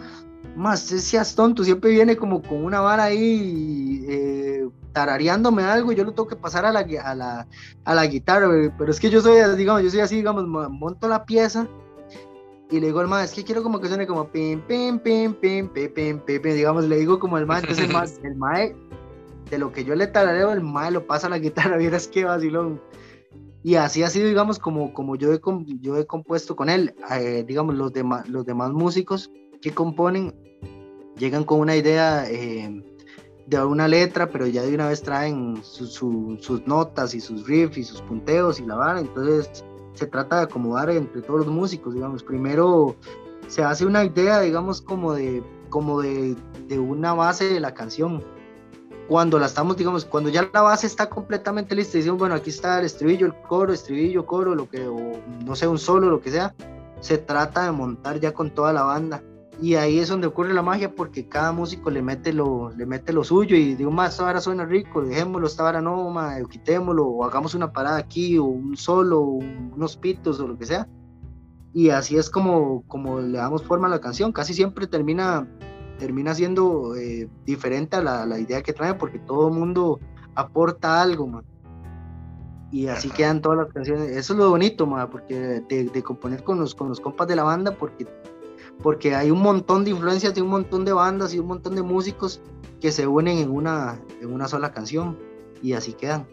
más seas tonto, siempre viene como con una vara ahí eh, tarareándome algo y yo lo tengo que pasar a la, a la, a la guitarra, pero es que yo soy, digamos, yo soy así, digamos, monto la pieza y le digo al más, es que quiero como que suene como pim, pim, pim, pim, pim, pim, pim, digamos, le digo como el más, entonces el más, el mae de lo que yo le tarareo, el mae lo pasa a la guitarra, vieras qué vacilón. Y así ha sido, digamos, como, como yo, he, yo he compuesto con él. Eh, digamos, los, demás los demás músicos que componen llegan con una idea eh, de una letra, pero ya de una vez traen sus notas y sus riffs y sus punteos y la vara. Entonces se trata de acomodar entre todos los músicos, digamos. Primero se hace una idea, digamos, como de, como de, de una base de la canción cuando la estamos, digamos, cuando ya la base está completamente lista, decimos, bueno, aquí está el estribillo, el coro, estribillo, coro, lo que, no sé, un solo, lo que sea, se trata de montar ya con toda la banda. Y ahí es donde ocurre la magia porque cada músico le mete lo, le mete lo suyo y digo, más, esta vara suena rico, dejémoslo, esta vara no, ma, quitémoslo, o hagamos una parada aquí, o un solo, unos pitos, o lo que sea. Y así es como, como le damos forma a la canción. Casi siempre termina termina siendo eh, diferente a la, idea que trae porque todo el mundo aporta algo, man. Y así quedan todas las canciones. Eso es lo bonito, man, porque de, componer con los, con los compas de la banda, porque, porque hay un montón de influencias de un montón de bandas y un montón de músicos que se unen en una, en una sola canción y así quedan.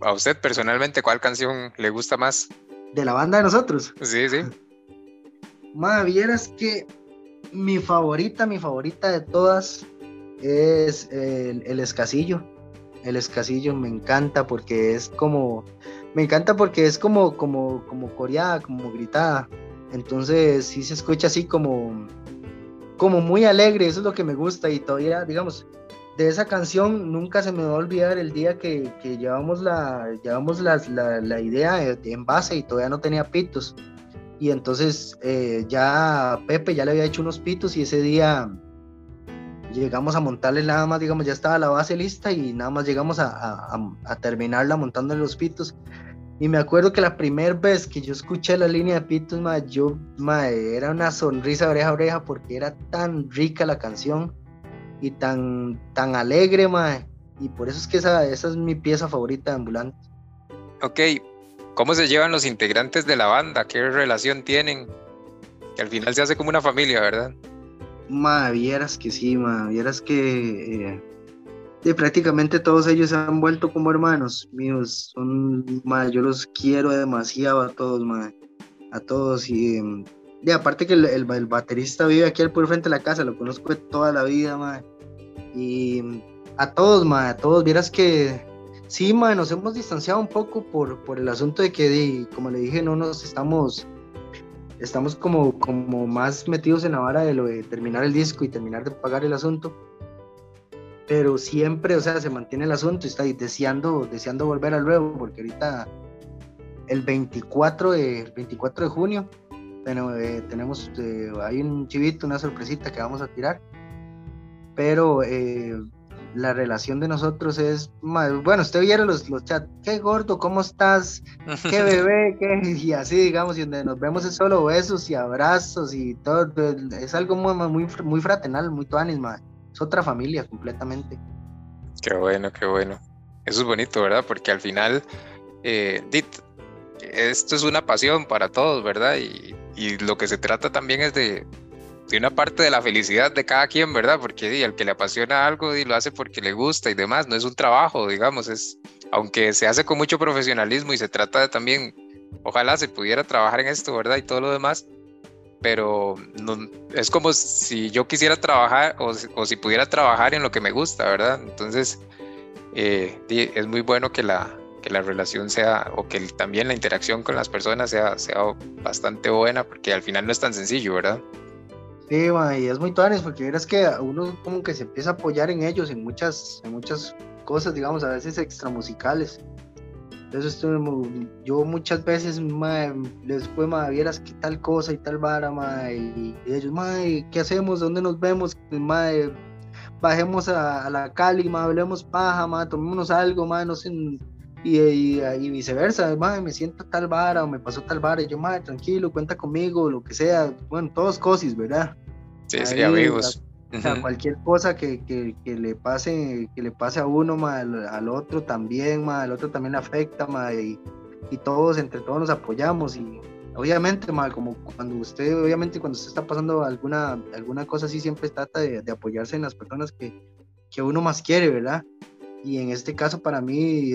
¿A usted personalmente cuál canción le gusta más? De la banda de nosotros. Sí, sí. Ma, vieras que mi favorita, mi favorita de todas es el, escasillo. El escasillo me encanta porque es como, me encanta porque es como, como, como coreada, como gritada. Entonces sí se escucha así como, como muy alegre, eso es lo que me gusta y todavía, digamos, de esa canción nunca se me va a olvidar el día que, que llevamos, la, llevamos la, la, idea en base y todavía no tenía pitos Y entonces eh, ya Pepe ya le había hecho unos pitos y ese día llegamos a montarle nada más, digamos, ya estaba la base lista y nada más llegamos a, a, a terminarla montándole los pitos. Y me acuerdo que la primera vez que yo escuché la línea de pitos, yo, ma, era una sonrisa oreja a oreja porque era tan rica la canción y tan, tan alegre, ma. Y por eso es que esa, esa es mi pieza favorita de Ambulante. Ok, ¿cómo se llevan los integrantes de la banda? ¿Qué relación tienen? Que al final se hace como una familia, ¿verdad? Ma, vieras que sí, ma, vieras que eh, de prácticamente todos ellos se han vuelto como hermanos míos. Son, yo los quiero demasiado a todos, a todos. Y, de aparte que el, el, baterista vive aquí al puro frente de la casa, lo conozco de toda la vida, ma. Y a todos, a todos, vieras que sí, nos hemos distanciado un poco por, por el asunto de que, como le dije, no nos estamos estamos como, como más metidos en la vara de lo de terminar el disco y terminar de pagar el asunto. Pero siempre, o sea, se mantiene el asunto y está deseando, deseando volver al nuevo, porque ahorita el 24 de, 24 de junio eh, tenemos, eh, hay un chivito, una sorpresita que vamos a tirar. Pero eh, la relación de nosotros es, bueno, usted viera los, los chats, qué gordo, ¿cómo estás? ¿Qué bebé? ¿Qué? Y así, digamos, y donde nos vemos es solo besos y abrazos y todo, es algo muy, muy, muy fraternal, muy tuanis, es otra familia completamente. Qué bueno, qué bueno. Eso es bonito, ¿verdad? Porque al final, eh, dit, esto es una pasión para todos, ¿verdad? Y, lo que se trata también es de, de una parte de la felicidad de cada quien, ¿verdad? Porque el que le apasiona algo y lo hace porque le gusta y demás, no es un trabajo, digamos, es, aunque se hace con mucho profesionalismo y se trata de también, ojalá se pudiera trabajar en esto, ¿verdad? Y todo lo demás, pero es como si yo quisiera trabajar o, si pudiera trabajar en lo que me gusta, ¿verdad? Entonces, eh, es muy bueno que la, que la relación sea, o que también la interacción con las personas sea, sea bastante buena, porque al final no es tan sencillo, ¿verdad? Sí, y es muy tuanes porque verás que uno como que se empieza a apoyar en ellos, en muchas, en muchas cosas, digamos, a veces extramusicales. Entonces yo muchas veces les fue, vieras que tal cosa y tal vara, y, ellos, ma, ¿qué hacemos? ¿Dónde nos vemos? Ma, bajemos a, la Cali, ma, hablemos paja, tomémonos algo, no sé, y, y, viceversa, me siento tal vara o me pasó tal vara, y yo, madre, tranquilo, cuenta conmigo, lo que sea, bueno, todos cosis, ¿verdad? Sí, sí, amigos. O sea, cualquier cosa que, que, le pase que le pase a uno, al, al, otro también, ma, al otro también le afecta, ma, y, y, todos, entre todos nos apoyamos y obviamente, ma, como cuando usted, obviamente cuando usted está pasando alguna, alguna cosa así, siempre trata de, de apoyarse en las personas que, que uno más quiere, ¿verdad? Y en este caso para mí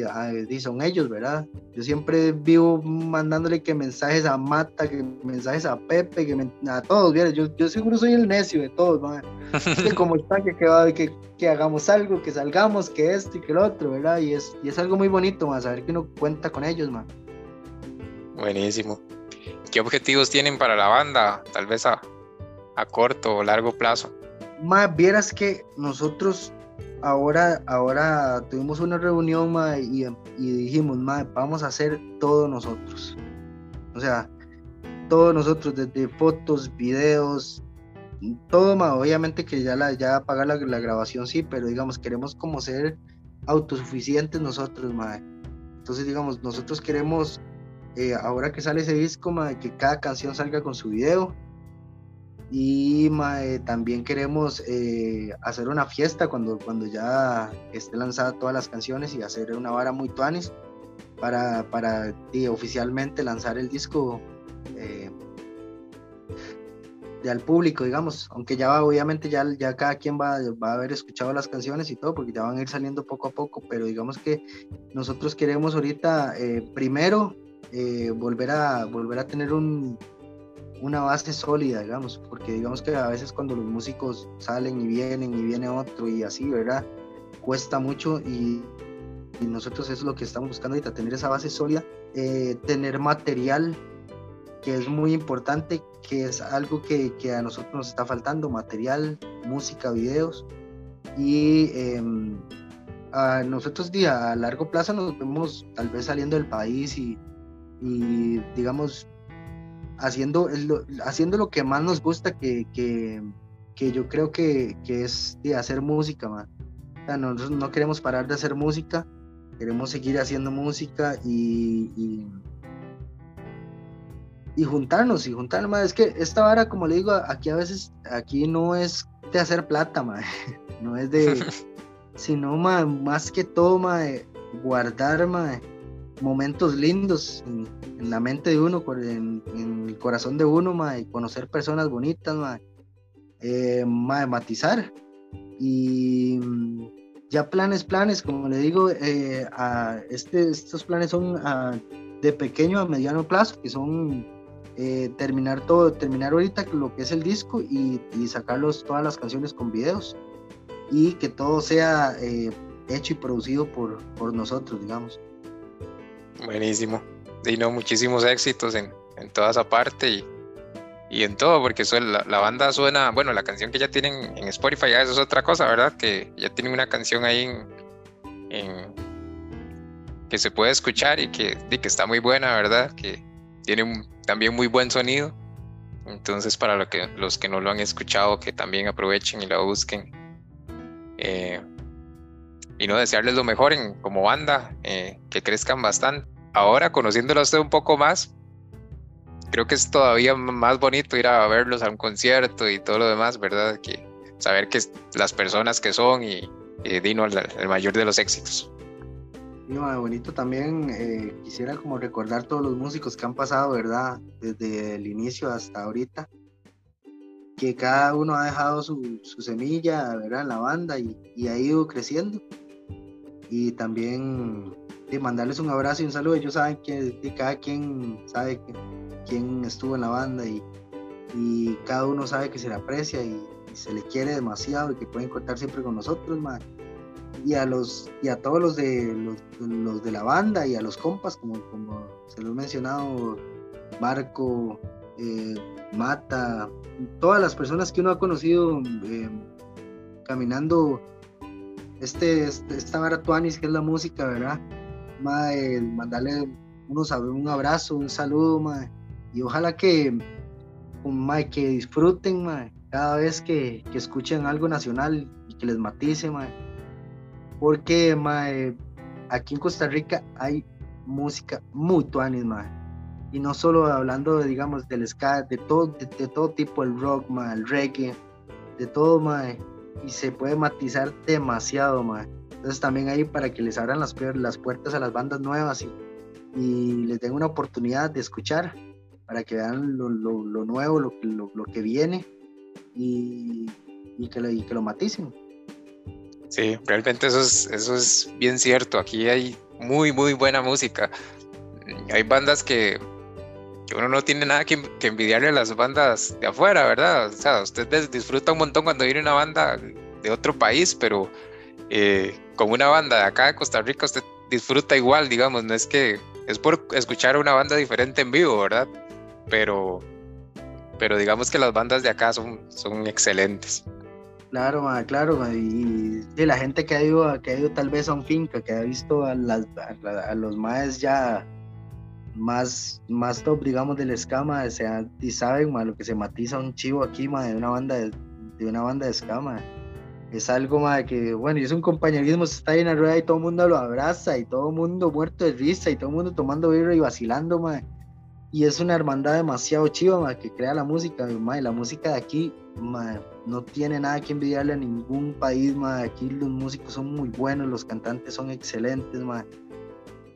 son ellos, ¿verdad? Yo siempre vivo mandándole que mensajes a Mata, que mensajes a Pepe, que a todos, ¿verdad? Yo, yo seguro soy el necio de todos, ¿verdad? que como está, que, que, que, hagamos algo, que salgamos, que esto y que lo otro, ¿verdad? Y es, y es algo muy bonito, más saber que uno cuenta con ellos, man. Buenísimo. ¿Qué objetivos tienen para la banda? Tal vez a, a corto o largo plazo. Más vieras que nosotros ahora, ahora tuvimos una reunión y, dijimos, vamos a hacer todo nosotros. O sea, todos nosotros, desde fotos, videos, todo, obviamente que ya, la, ya pagar la, grabación sí, pero digamos, queremos como ser autosuficientes nosotros, Entonces, digamos, nosotros queremos, eh, ahora que sale ese disco, que cada canción salga con su video y también queremos eh, hacer una fiesta cuando, cuando ya esté lanzada todas las canciones y hacer una vara muy tuanis para, para oficialmente lanzar el disco eh, al público, digamos, aunque ya obviamente ya, ya cada quien va, va, a haber escuchado las canciones y todo, porque ya van a ir saliendo poco a poco, pero digamos que nosotros queremos ahorita eh, primero eh, volver, a, volver a tener un, una base sólida, digamos, porque digamos que a veces cuando los músicos salen y vienen y viene otro y así, ¿verdad? Cuesta mucho y, nosotros eso es lo que estamos buscando ahorita, tener esa base sólida, eh, tener material que es muy importante, que es algo que, que, a nosotros nos está faltando, material, música, videos y em, a nosotros a largo plazo nos vemos tal vez saliendo del país y, y digamos haciendo, haciendo lo que más nos gusta, que, que, que yo creo que, que, es de hacer música, man. nosotros no queremos parar de hacer música, queremos seguir haciendo música y, y, y juntarnos, y juntarnos, man. Es que esta vara, como le digo, aquí a veces, aquí no es de hacer plata, man. no es de, sino más que todo, man, guardar, man, momentos lindos en, la mente de uno, en, en el corazón de uno, ma, y conocer personas bonitas, ma, eh, matizar. Y mm, ya planes, planes, como le digo, eh, a este, estos planes son de pequeño a mediano plazo, que son eh, terminar todo, terminar ahorita lo que es el disco y, y sacarlos todas las canciones con videos y que todo sea hecho y producido por, por nosotros, digamos. Buenísimo. Y no, muchísimos éxitos en, en toda esa parte y, y en todo, porque la, la, banda suena, bueno, la canción que ya tienen en Spotify, ya eso es otra cosa, ¿verdad? Que ya tienen una canción ahí en, que se puede escuchar y que, que está muy buena, ¿verdad? Que tiene también muy buen sonido. Entonces, para lo que, los que no lo han escuchado, que también aprovechen y la busquen. Eh, y no desearles lo mejor en, como banda, eh, que crezcan bastante. Ahora, conociéndolo a usted un poco más, creo que es todavía más bonito ir a verlos a un concierto y todo lo demás, ¿verdad? Que saber que las personas que son y, Dino el, el, mayor de los éxitos. No, bonito también, eh, quisiera como recordar todos los músicos que han pasado, ¿verdad? Desde el inicio hasta ahorita que cada uno ha dejado su, su semilla ¿verdad? en la banda y, y, ha ido creciendo y también de mandarles un abrazo y un saludo. Ellos saben que cada quien sabe quién estuvo en la banda y, y, cada uno sabe que se le aprecia y, se le quiere demasiado y que pueden contar siempre con nosotros, Y a los y a todos los de los, de la banda y a los compas, como, como se lo he mencionado, Marco, eh, Mata, todas las personas que uno ha conocido eh, caminando este, este, esta vara Tuanis, que es la música, ¿verdad? mandarle unos, un abrazo, un saludo, y ojalá que, que disfruten, cada vez que, escuchen algo nacional y que les matice, porque aquí en Costa Rica hay música muy Tuanis, y no solo hablando, digamos, del ska, de todo, de, todo tipo, el rock, el reggae, de todo, y se puede matizar demasiado, más. Entonces también ahí para que les abran las, las puertas a las bandas nuevas y, y les den una oportunidad de escuchar para que vean lo, lo, nuevo, lo, lo, que viene y, y, que lo, y que lo maticen. Sí, realmente eso es, eso es bien cierto. Aquí hay muy, muy buena música. Hay bandas que que uno no tiene nada que, envidiarle a las bandas de afuera, ¿verdad? O sea, usted disfruta un montón cuando viene una banda de otro país, pero eh, con una banda de acá de Costa Rica usted disfruta igual, digamos, no es que es por escuchar a una banda diferente en vivo, ¿verdad? Pero, pero digamos que las bandas de acá son, son excelentes. Claro, claro, y, la gente que ha ido, que ha ido tal vez a un finca, que ha visto a, las, a los maes ya más, más top, digamos, del escama, o sea, y saben, lo que se matiza un chivo aquí, de una banda de, una banda de escama. Es algo, más que, bueno, y es un compañerismo, se está ahí en la rueda y todo el mundo lo abraza y todo el mundo muerto de risa y todo el mundo tomando birra y vacilando, Y es una hermandad demasiado chiva, que crea la música, y la música de aquí, no tiene nada que envidiarle a ningún país, Aquí los músicos son muy buenos, los cantantes son excelentes,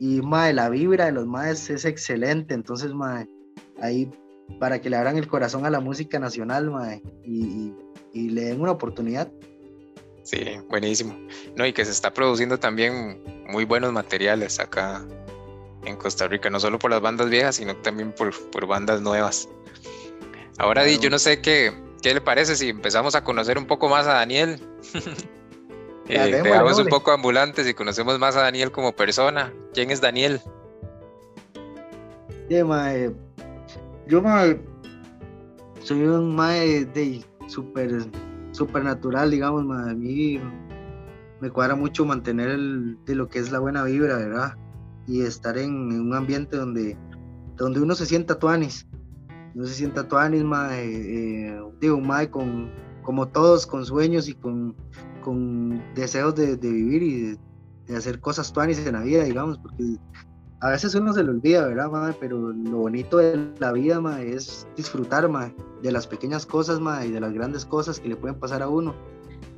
y mae, la vibra de los maes es excelente, entonces mae, ahí para que le abran el corazón a la música nacional mae, y, y, le den una oportunidad. Sí, buenísimo. No, y que se está produciendo también muy buenos materiales acá en Costa Rica, no solo por las bandas viejas, sino también por, por bandas nuevas. Ahora, Di, yo no sé qué, qué le parece si empezamos a conocer un poco más a Daniel. Eh, dejamos un poco ambulantes y conocemos más a Daniel como persona. ¿Quién es Daniel? yo mae, soy un mae de super, super natural, digamos, a mí me cuadra mucho mantener de lo que es la buena vibra, ¿verdad? Y estar en, un ambiente donde, donde uno se sienta tuanis. no se sienta tuanis, mae, eh, digo, mae, con, como todos, con sueños y con, con deseos de, vivir y de, hacer cosas tuanis en la vida, digamos, porque a veces uno se lo olvida, ¿verdad, mae? Pero lo bonito de la vida, mae, es disfrutar, mae, de las pequeñas cosas, mae, y de las grandes cosas que le pueden pasar a uno.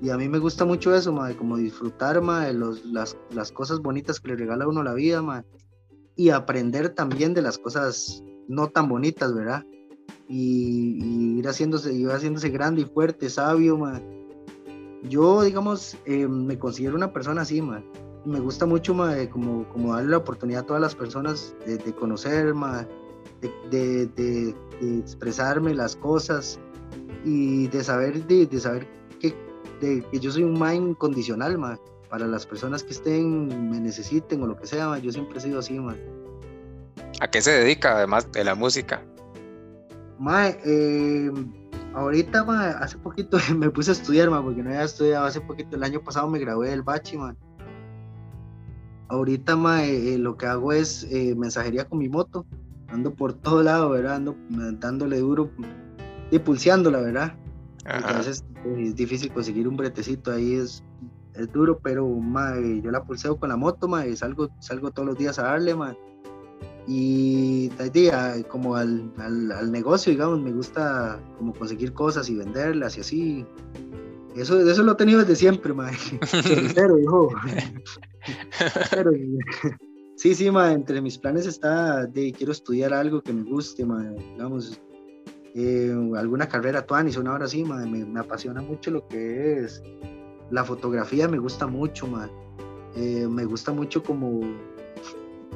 Y a mí me gusta mucho eso, mae, como disfrutar, mae, los, las, cosas bonitas que le regala a uno la vida, mae, y aprender también de las cosas no tan bonitas, ¿verdad? Y, ir haciéndose, ir haciéndose grande y fuerte, sabio, mae. Yo, digamos, eh, me considero una persona así, mae. Me gusta mucho, mae, como, como darle la oportunidad a todas las personas de, conocer, mae, de, de, de, expresarme las cosas y de saber, de, saber que, que yo soy un mae incondicional, mae para las personas que estén, me necesiten o lo que sea, yo siempre he sido así, man. ¿A qué se dedica además de la música? Mae, eh, ahorita, ma, hace poquito me puse a estudiar, ma, porque no había estudiado hace poquito, el año pasado me gradué del bachi, man. Ahorita, ma, eh, lo que hago es eh, mensajería con mi moto, ando por todo lado, ¿verdad? Ando dándole duro y pulseándola, ¿verdad? a veces es difícil conseguir un bretecito ahí, es es duro, pero yo la pulseo con la moto, mae, salgo, salgo todos los días a darle, mae. Y como al, al, negocio, digamos, me gusta como conseguir cosas y venderlas y así. Eso, eso lo he tenido desde siempre, mae. Pero, hijo. Pero, sí, sí, mae, entre mis planes está de quiero estudiar algo que me guste, mae, digamos, eh, alguna carrera tuanis, una hora así, mae, me, me apasiona mucho lo que es la fotografía me gusta mucho, man. Eh, me gusta mucho como,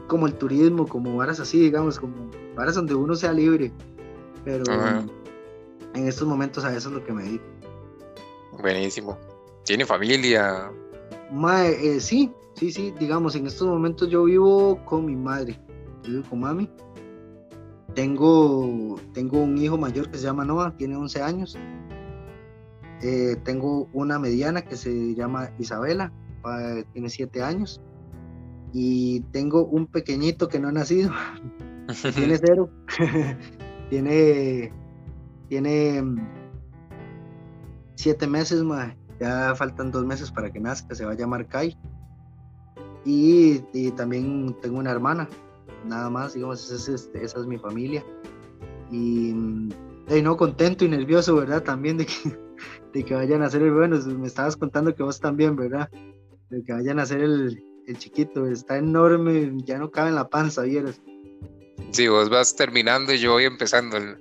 como el turismo, como varas así, digamos, como varas donde uno sea libre. Pero en estos momentos a eso es lo que me dedico. Buenísimo. ¿Tiene familia? Eh, sí, sí, sí, digamos, en estos momentos yo vivo con mi madre, vivo con mami. Tengo, tengo un hijo mayor que se llama Noah, tiene 11 años. Eh, tengo una mediana que se llama Isabela, tiene siete años. Y tengo un pequeñito que no ha nacido, tiene cero. tiene, tiene mm, siete meses, ya faltan dos meses para que nazca, se va a llamar Kai. Y, también tengo una hermana, nada más, digamos, esa es, esa es mi familia. Y, mm, no, contento y nervioso, ¿verdad? También de que de que vayan a hacer el bueno. Me estabas contando que vos también, ¿verdad? De que vayan a hacer el, el chiquito. Está enorme, ya no cabe en la panza, ¿vieras? Sí, vos vas terminando y yo voy empezando. El,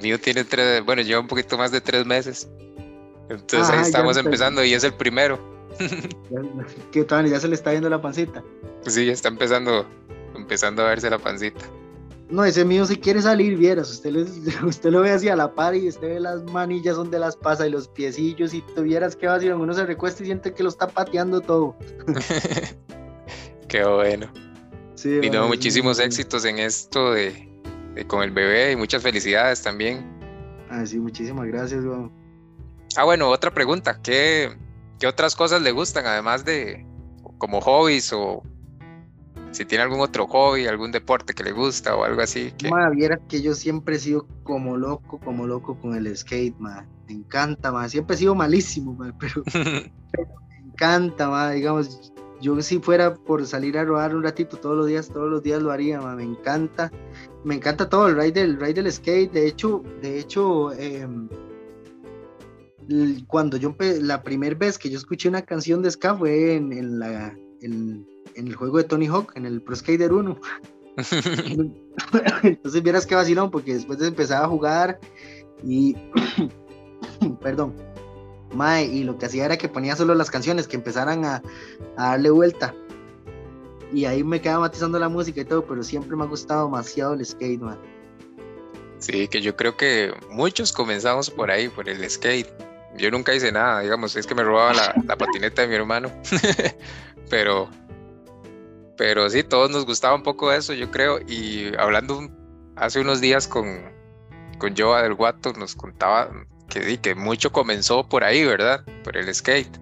mío tiene tres, bueno, lleva un poquito más de tres meses. Entonces ahí estamos empezando y es el primero. ¿Qué tal? ¿Ya se le está viendo la pancita? Sí, ya está empezando, empezando a verse la pancita. No, ese mío si quiere salir, vieras, usted, usted lo ve hacia la par y usted ve las manillas donde las pasa y los piecillos y tuvieras que vacío, uno se recuesta y siente que lo está pateando todo. Qué bueno. Sí, y no, muchísimos éxitos en esto de, con el bebé y muchas felicidades también. Ah, sí, muchísimas gracias, Ah, bueno, otra pregunta, ¿qué, ¿qué otras cosas le gustan además de como hobbies o si tiene algún otro hobby, algún deporte que le gusta o algo así. Que... Ma, viera que yo siempre he sido como loco, como loco con el skate, ma. Me encanta, ma. Siempre he sido malísimo, ma, pero, me encanta, ma. Digamos, yo si fuera por salir a rodar un ratito todos los días, todos los días lo haría, ma. Me encanta. Me encanta todo el ride del, ride del skate. De hecho, de hecho, em, cuando yo la primera vez que yo escuché una canción de ska fue en, en la en, en el juego de Tony Hawk, en el Pro Skater 1. Entonces vieras que vacilón, porque después de empezar a jugar y. Perdón. Mae, y lo que hacía era que ponía solo las canciones que empezaran a, darle vuelta. Y ahí me quedaba matizando la música y todo, pero siempre me ha gustado demasiado el skate, man. Sí, que yo creo que muchos comenzamos por ahí, por el skate. Yo nunca hice nada, digamos, es que me robaba la, la patineta de mi hermano. pero pero sí, todos nos gustaba un poco eso, yo creo. Y hablando hace unos días con, con Joa del Guato, nos contaba que, que mucho comenzó por ahí, ¿verdad? Por el skate.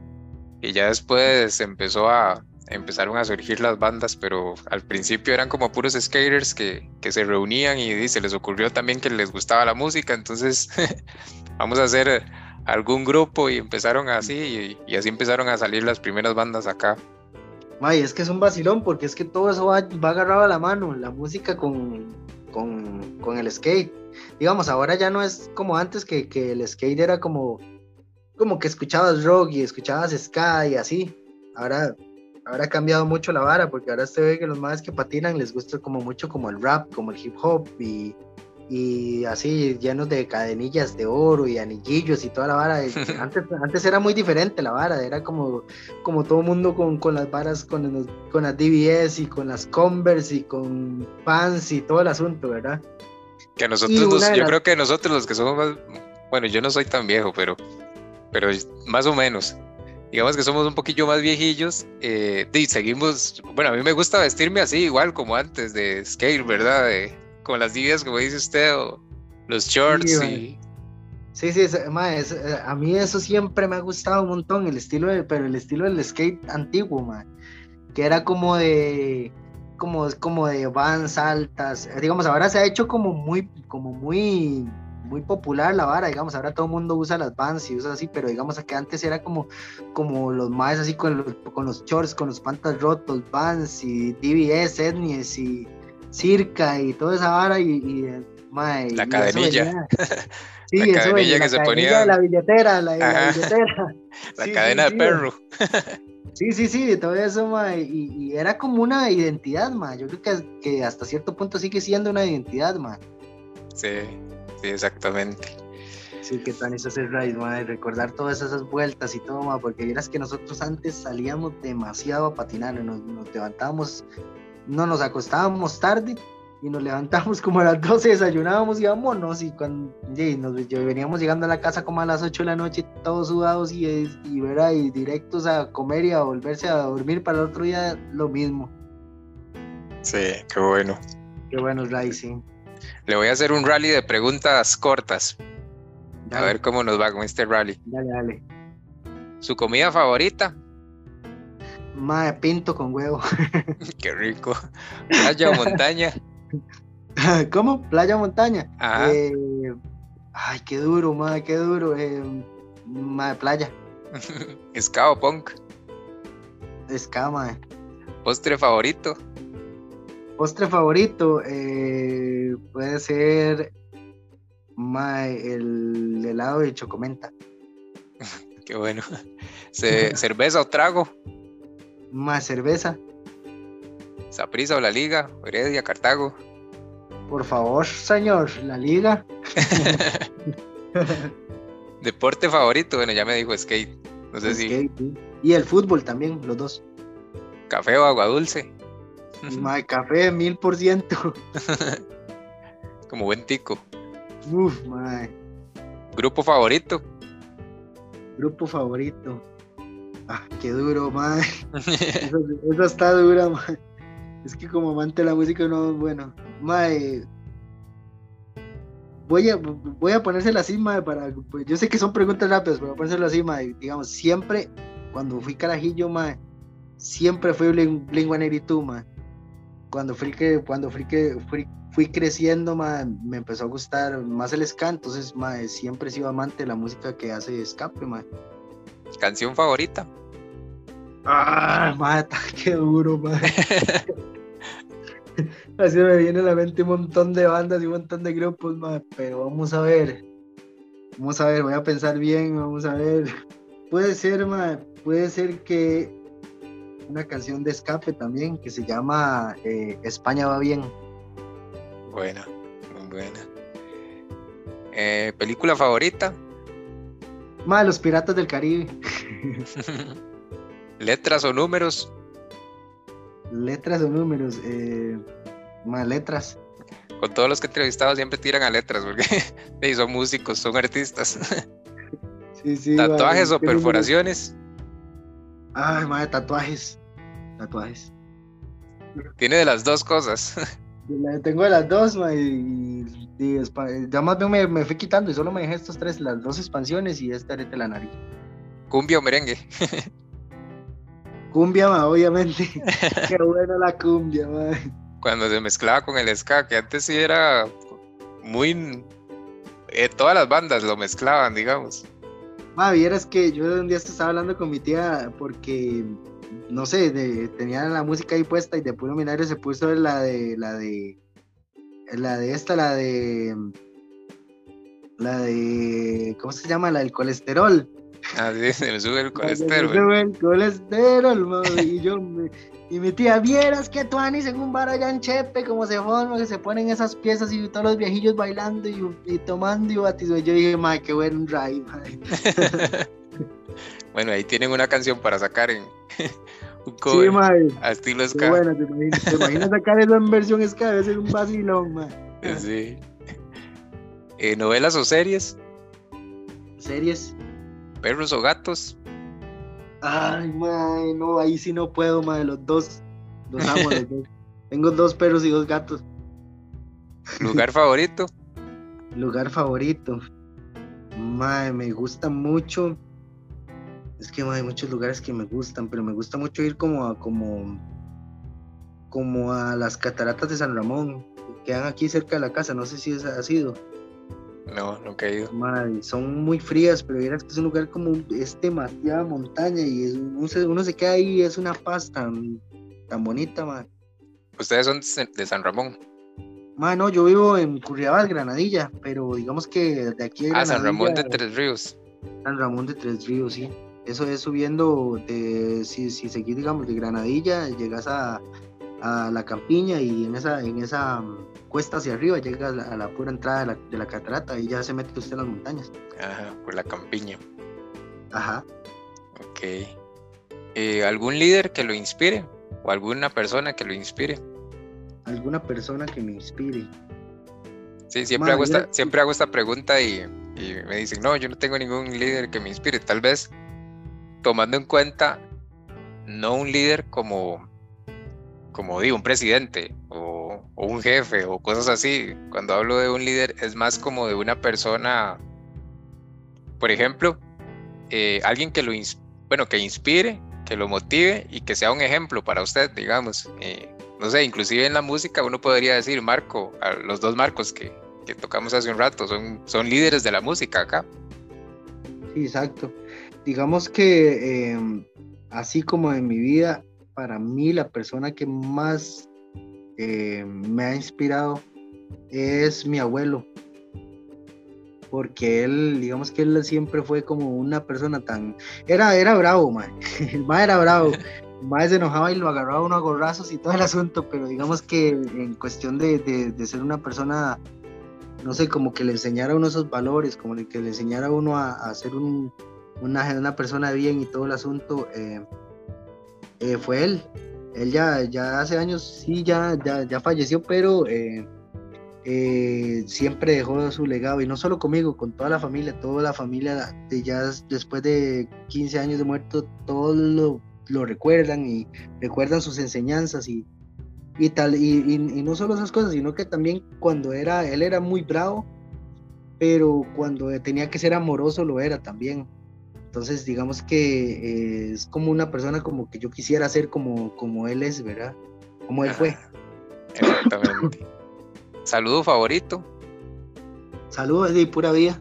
Y ya después empezó a, empezaron a surgir las bandas, pero al principio eran como puros skaters que, se reunían y, se les ocurrió también que les gustaba la música, entonces vamos a hacer algún grupo y empezaron así y, así empezaron a salir las primeras bandas acá. May, es que es un vacilón porque es que todo eso va agarrado a la mano, la música con, con, el skate. Digamos, ahora ya no es como antes que, que el skate era como, como que escuchabas rock y escuchabas ska y así. Ahora ahora ha cambiado mucho la vara, porque ahora se ve que los más que patinan les gusta como mucho como el rap, como el hip hop y, y así llenos de cadenillas de oro y anillillos y toda la vara. Antes, antes era muy diferente la vara, era como, como todo mundo con, con las varas, con, con las DBS y con las Converse y con Pants y todo el asunto, ¿verdad? Que nosotros, yo creo que nosotros los que somos más, bueno, yo no soy tan viejo, pero, pero más o menos digamos que somos un poquillo más viejillos, eh, y seguimos, bueno, a mí me gusta vestirme así, igual como antes de skate, ¿verdad? De, con las divias, como dice usted, o los shorts sí, y... Sí, sí, eh, a mí eso siempre me ha gustado un montón, el estilo, de, pero el estilo del skate antiguo, man, que era como de, como, como de vans altas, digamos, ahora se ha hecho como muy, como muy muy popular la vara, digamos, ahora todo el mundo usa las Vans y usa así, pero digamos que antes era como, como los más así con los, con los shorts, con los pantas rotos, Vans y DBS, Etnies y Circa y toda esa vara y, y la cadenilla. Sí, la cadenilla que se ponía. La billetera, la, billetera. la cadena de perro. Sí, sí, sí, todo eso, ma, y, era como una identidad, ma. Yo creo que, que hasta cierto punto sigue siendo una identidad, ma. Sí, Sí, exactamente. Sí, que tan eso es el raíz, madre, recordar todas esas vueltas y todo, madre, porque miras que nosotros antes salíamos demasiado a patinar, nos, nos levantábamos, no nos acostábamos tarde y nos levantamos como a las 12, desayunábamos y vámonos, y cuando y nos, veníamos llegando a la casa como a las 8 de la noche, todos sudados y, y, y directos a comer y a volverse a dormir para el otro día, lo mismo. Sí, qué bueno. Qué bueno, Ray, sí. Le voy a hacer un rally de preguntas cortas. A ver cómo nos va con este rally. Dale, dale. ¿Su comida favorita? Mae, pinto con huevo. Qué rico. ¿Playa o montaña? ¿Cómo? ¿Playa o montaña? Eh, ay, qué duro, madre, qué duro. Eh, madre, playa. ¿Ska o punk? Ska, madre. ¿Postre favorito? Postre favorito eh, puede ser el helado de chocomenta. Qué bueno. ¿Cerveza o trago? Más cerveza. ¿Saprisa o la Liga? ¿Heredia, Cartago? Por favor, señor, la Liga. ¿Deporte favorito? Bueno, ya me dijo skate. No sé si. Y el fútbol también, los dos. ¿Café o agua dulce? Mae, café, mil por ciento. Como buen tico. Uf, mae. ¿Grupo favorito? Grupo favorito. Ah, qué duro, mae. eso, está dura, mae. Es que como amante de la música no, bueno. Mae. Voy a, voy a ponérsela así, mae, para. Pues, yo sé que son preguntas rápidas, pero voy a ponérselo así, mae. Digamos, siempre, cuando fui carajillo, mae, siempre fui Bling, Bling 182, mae cuando fui cuando fui fui, fui creciendo me empezó a gustar más el ska entonces siempre he sido amante de la música que hace escape canción favorita ah mata qué duro man. así me viene a la mente un montón de bandas y un montón de grupos pero vamos a ver vamos a ver voy a pensar bien vamos a ver puede ser puede ser que una canción de escape también que se llama eh, España va bien. Buena, muy buena. Eh, ¿Película favorita? Más Los Piratas del Caribe. ¿Letras o números? Letras o números. Eh, más letras. Con todos los que he entrevistado siempre tiran a letras porque son músicos, son artistas. ¿Tatuajes o perforaciones? Ay, madre, tatuajes tatuajes. Tiene de las dos cosas. Tengo las dos, y, ya más bien me, fui quitando y solo me dejé estos tres, las dos expansiones y este arete la nariz. ¿Cumbia o merengue? Cumbia, ma, obviamente. Qué buena la cumbia, ma. Cuando se mezclaba con el ska, que antes sí era muy... eh, todas las bandas lo mezclaban, digamos. Ma, vieras que yo un día estaba hablando con mi tía porque, no sé, de- tenía la música ahí puesta y de puro milagro se puso la de, la de, la de esta, la de, la de, ¿cómo se llama? La del colesterol. Así se me sube el Se colesterol. sube el colesterol, ma, y yo, me- y mi tía, vieras que Tuanis en un bar allá en Chepe, como se forma, que se ponen esas piezas y todos los viejillos bailando y, y tomando y batizando. Yo dije, ma, qué buen ride, ma. bueno, ahí tienen una canción para sacar en un Sí, cover ma, a estilo Qué ska. bueno, te imaginas, te imaginas sacar eso en versión ska, debe ser un vacilón, man. Sí. Eh, novelas o series, Series. perros o gatos. Ay, man, no, ahí sí no puedo, man, los dos. Los amo, los dos. Tengo dos perros y dos gatos. Lugar favorito. Lugar favorito. Man, me gusta mucho. Es que man, hay muchos lugares que me gustan, pero me gusta mucho ir como a como como a las cataratas de San Ramón, que quedan aquí cerca de la casa, no sé si es, ha sido. No, nunca he ido. Madre, son muy frías, pero vieras que es un lugar como es demasiada montaña y es- uno, se, uno se queda ahí, es una paz tan, tan bonita, madre. Ustedes son de San Ramón. Madre, no, yo vivo en Curriabal, Granadilla, pero digamos que de aquí de Ah, San Ramón de Tres Ríos. San Ramón de Tres Ríos, sí. Eso es subiendo, de, si, si seguís, digamos, de Granadilla, llegas a, a la campiña y en esa, en esa mm, cuesta hacia arriba llegas a la, pura entrada de la, de la catarata y ya se mete usted en las montañas. Ajá, por la campiña. Ajá. Ok. Eh, ¿Algún líder que lo inspire? ¿O alguna persona que lo inspire? Alguna persona que me inspire. Sí, siempre, hago, esta, siempre hago esta pregunta y, y me dicen, no, yo no tengo ningún líder que me inspire. Tal vez tomando en cuenta no un líder como, como digo, un presidente o, un jefe o cosas así. Cuando hablo de un líder es más como de una persona, por ejemplo, eh, alguien que lo bueno, que inspire, que lo motive y que sea un ejemplo para usted, digamos. Eh, no sé, inclusive en la música uno podría decir Marco, a los dos Marcos que, que tocamos hace un rato, son, son líderes de la música acá. Sí, exacto. Digamos que eh, así como en mi vida, para mí la persona que más eh, me ha inspirado es mi abuelo. Porque él, digamos que él siempre fue como una persona tan... Era, era bravo, man. El ma era bravo. El ma se enojaba y lo agarraba uno a gorrazos y todo el asunto, pero digamos que en cuestión de, de- de ser una persona no sé, como que le enseñara a uno esos valores, como que le enseñara a uno a, ser un- una, una persona bien y todo el asunto, eh, eh, fue él. Él ya, ya hace años, sí, ya, ya, ya falleció, pero eh, siempre dejó su legado, y no solo conmigo, con toda la familia, toda la familia, de ya después de 15 años de muerto, todos lo, lo recuerdan y recuerdan sus enseñanzas y, y tal, y, y- y no solo esas cosas, sino que también cuando era, él era muy bravo, pero cuando tenía que ser amoroso lo era también. Entonces, digamos que eh, es como una persona como que yo quisiera ser como, como él es, ¿verdad? Como él fue. Exactamente. Saludo favorito. Saludos de pura vida,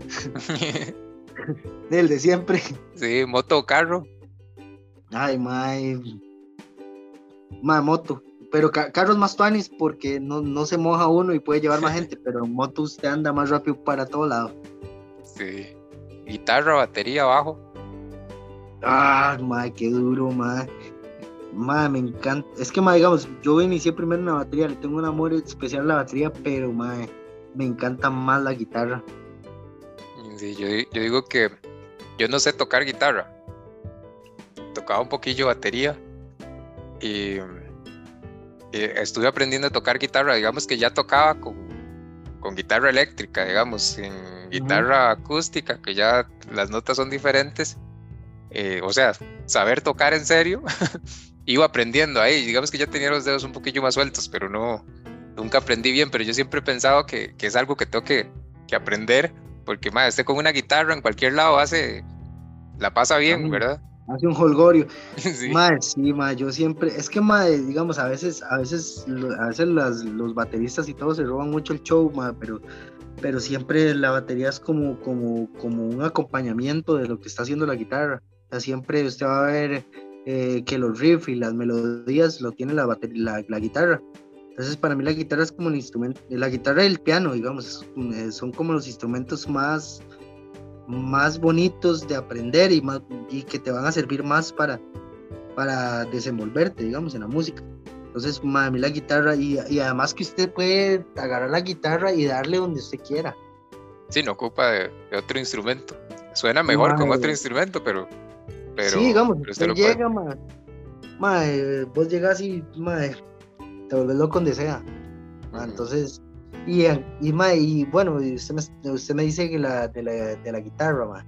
del de siempre. sí, moto o carro. Ay, mae. Mae, moto. Pero ca- carros más tuanis porque no, no se moja uno y puede llevar más gente, pero en moto usted anda más rápido para todo lado. Sí. Guitarra, batería, bajo. Ah, mae, qué duro, mae. Mae, me encanta. Es que, mae, digamos, yo inicié primero en la batería, le tengo un amor especial a la batería, pero, mae, me encanta más la guitarra. Sí, yo, yo digo que yo no sé tocar guitarra. Tocaba un poquillo batería y, y estuve aprendiendo a tocar guitarra. Digamos que ya tocaba con, con guitarra eléctrica, digamos, en guitarra acústica, que ya las notas son diferentes. Eh, o sea, saber tocar en serio, iba aprendiendo ahí. Digamos que ya tenía los dedos un poquillo más sueltos, pero no, nunca aprendí bien. Pero yo siempre he pensado que, que es algo que tengo que, que aprender porque, madre, usted con una guitarra en cualquier lado hace, la pasa bien. ¿verdad? Hace un holgorio. Sí. sí, ma, yo siempre, es que, ma, digamos, a veces, a veces, a veces las, los bateristas y todo se roban mucho el show, ma, pero, pero siempre la batería es como, como, como un acompañamiento de lo que está haciendo la guitarra. O sea, siempre usted va a ver eh, que los riffs y las melodías lo tiene la, batería, la, guitarra. Entonces, para mí la guitarra es como el instrumento, la guitarra y el piano, digamos, son como los instrumentos más, más bonitos de aprender y, más, y que te van a servir más para, para desenvolverte, digamos, en la música. Entonces, a mí la guitarra, y, y, además que usted puede agarrar la guitarra y darle donde usted quiera. Sí, no ocupa de, otro instrumento. Suena mejor con otro instrumento, pero. pero sí, digamos, usted llega, ma, ma, vos llegas y ma, te vuelves loco donde sea. Entonces, y, y, ma, y bueno, usted me, usted me dice que la, de, la, de la guitarra, ma.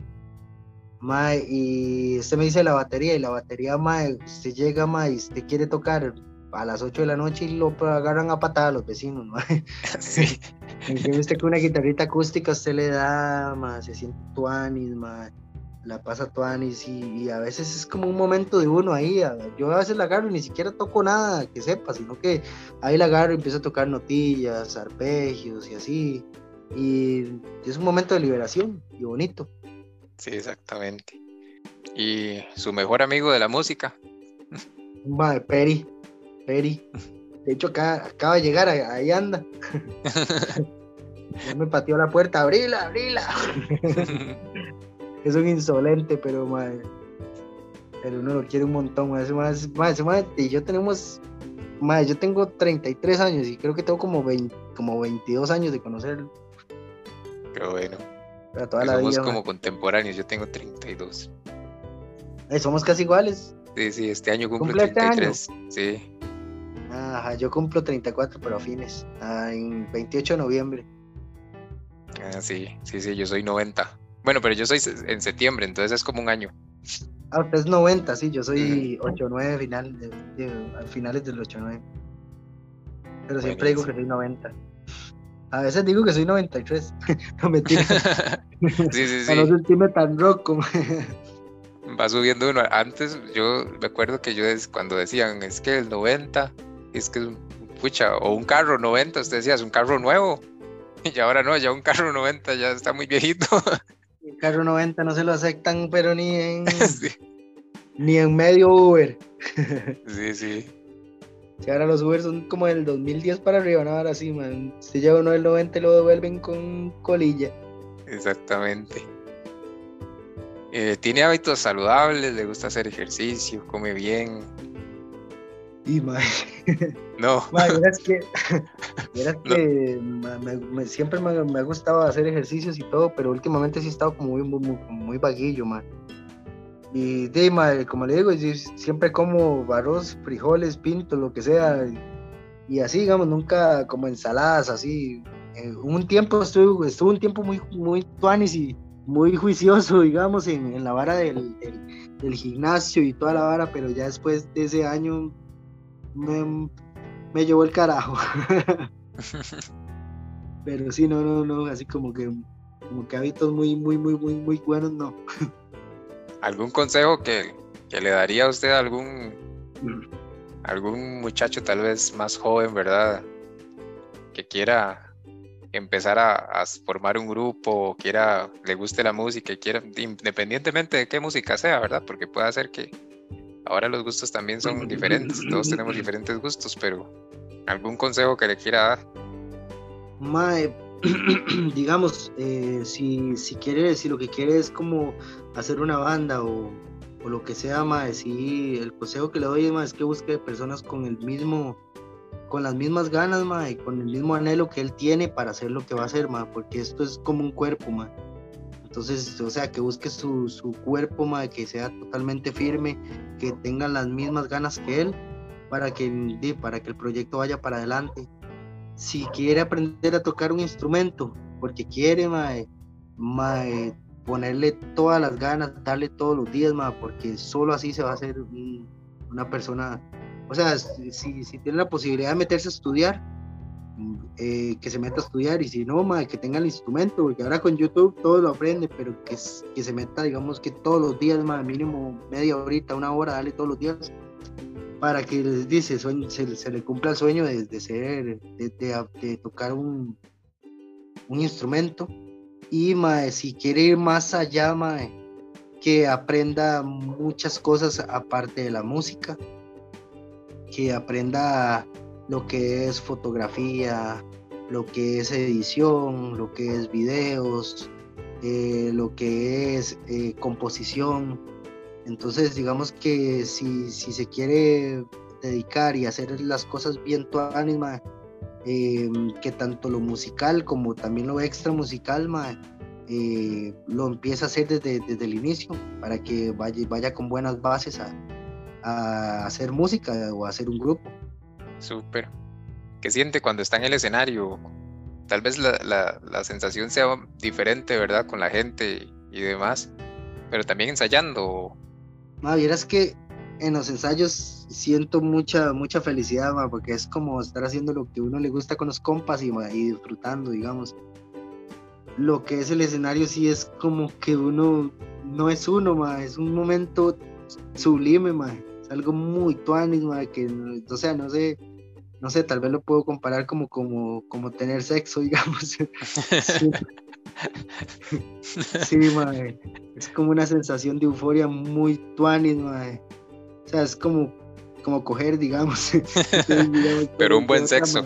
Ma, y usted me dice la batería, y la batería, ma, usted llega, ma, y usted quiere tocar a las 8 de la noche y lo agarran a patada los vecinos, ¿no? Sí. En usted con una guitarrita acústica usted le da, más se siente tuanis, más la pasa tuanis y, y, a veces es como un momento de uno ahí. Yo a veces la agarro y ni siquiera toco nada que sepa, sino que ahí la agarro y empiezo a tocar notillas, arpegios y así. Y es un momento de liberación y bonito. Sí, exactamente. ¿Y su mejor amigo de la música? Va, Peri. Peri. De hecho, acá, acaba de llegar, ahí anda. ya me pateó la puerta, abrila, abrila. es un insolente, pero madre. Pero uno lo quiere un montón, madre. Más, más, más, y yo tenemos, madre, yo tengo 33 años y creo que tengo como, 20, como 22 años de conocerlo. Qué bueno. Pero toda la somos como contemporáneos, yo tengo 32. Eh, somos casi iguales. Sí, sí, este año cumple 33. Este sí. Ajá, yo cumplo 34, pero a fines, ah, en 28 de noviembre. Ah, sí, sí, sí, yo soy 90. Bueno, pero yo soy en septiembre, entonces es como un año. Ah, usted es 90, sí, yo soy 8-9 final, a finales del 8-9. Pero siempre digo que soy 90. A veces digo que soy 93. no me sí, sí, sí. Para no sentirme tan rock Va subiendo uno. Antes yo me acuerdo que yo cuando decían es que el 90 es que, pucha, o un carro 90, usted decía, es un carro nuevo. Y ahora no, ya un carro 90 ya está muy viejito. El carro 90 no se lo aceptan, pero ni en, ni en medio Uber. sí, sí. Si ahora los Uber son como del 2010 para arriba, no, ahora sí, man. Si lleva uno del 90 y lo devuelven con colilla. Exactamente. Eh, tiene hábitos saludables, le gusta hacer ejercicio, come bien, y, mae. No. verás que, que siempre me, ha gustado hacer ejercicios y todo, pero últimamente sí he estado como muy, muy, muy vaguillo, man. Y, de, como le digo, siempre como arroz, frijoles, pinto, lo que sea. Y, así, digamos, nunca como ensaladas, así. Eh, un tiempo estuve, estuve un tiempo muy, muy tuanis y muy juicioso, digamos, en, en la vara del, del, gimnasio y toda la vara, pero ya después de ese año me, me llevó el carajo. Pero sí, no, no, no, así como que, como que hábitos muy, muy, muy, muy, muy buenos, no. ¿Algún consejo que, le daría a usted a algún, algún muchacho tal vez más joven, verdad? Que quiera empezar a, formar un grupo, o quiera, le guste la música, quiera, independientemente de qué música sea, ¿verdad? Porque puede ser que, Ahora los gustos también son diferentes, todos tenemos diferentes gustos, pero ¿algún consejo que le quiera dar? Mae, digamos, eh, si, si quiere, si lo que quiere es como hacer una banda o, o lo que sea, mae, si el consejo que le doy es que busque personas con el mismo, con las mismas ganas, mae, con el mismo anhelo que él tiene para hacer lo que va a hacer, mae, porque esto es como un cuerpo, mae. Entonces, o sea, que busque su, su cuerpo, mae, que sea totalmente firme, que tenga las mismas ganas que él para que, para que el proyecto vaya para adelante. Si quiere aprender a tocar un instrumento, porque quiere, mae, mae, ponerle todas las ganas, darle todos los días, mae, porque solo así se va a hacer una persona, o sea, si, si tiene la posibilidad de meterse a estudiar, eh, que se meta a estudiar y si no, ma, que tenga el instrumento, porque ahora con YouTube todo lo aprende, pero que, se meta, digamos que todos los días, ma, mínimo media horita, una hora, dale todos los días, para que les dice, se, le cumpla el sueño de, ser, de, tocar un, un instrumento. Y ma, si quiere ir más allá, ma, que aprenda muchas cosas aparte de la música, que aprenda lo que es fotografía, lo que es edición, lo que es videos, eh, lo que es eh, composición. Entonces, digamos que si, se quiere dedicar y hacer las cosas bien tuanis, eh, que tanto lo musical como también lo extra musical, lo empieza a hacer desde, desde, el inicio para que vaya, vaya con buenas bases a, hacer música o hacer un grupo. Súper. ¿Qué siente cuando está en el escenario? Tal vez la, la, sensación sea diferente, ¿verdad? Con la gente y, demás, pero también ensayando. No, vieras que en los ensayos siento mucha, mucha felicidad, porque es como estar haciendo lo que uno le gusta con los compas y, y disfrutando, digamos. Lo que es el escenario sí es como que uno no es uno, ma, es un momento sublime, ma algo muy tuanis, que, o sea, no sé, no sé, tal vez lo puedo comparar como, como, como tener sexo, digamos. sí, madre. es como una sensación de euforia muy tuanis, madre. O sea, es como como coger, digamos. pero un buen sexo.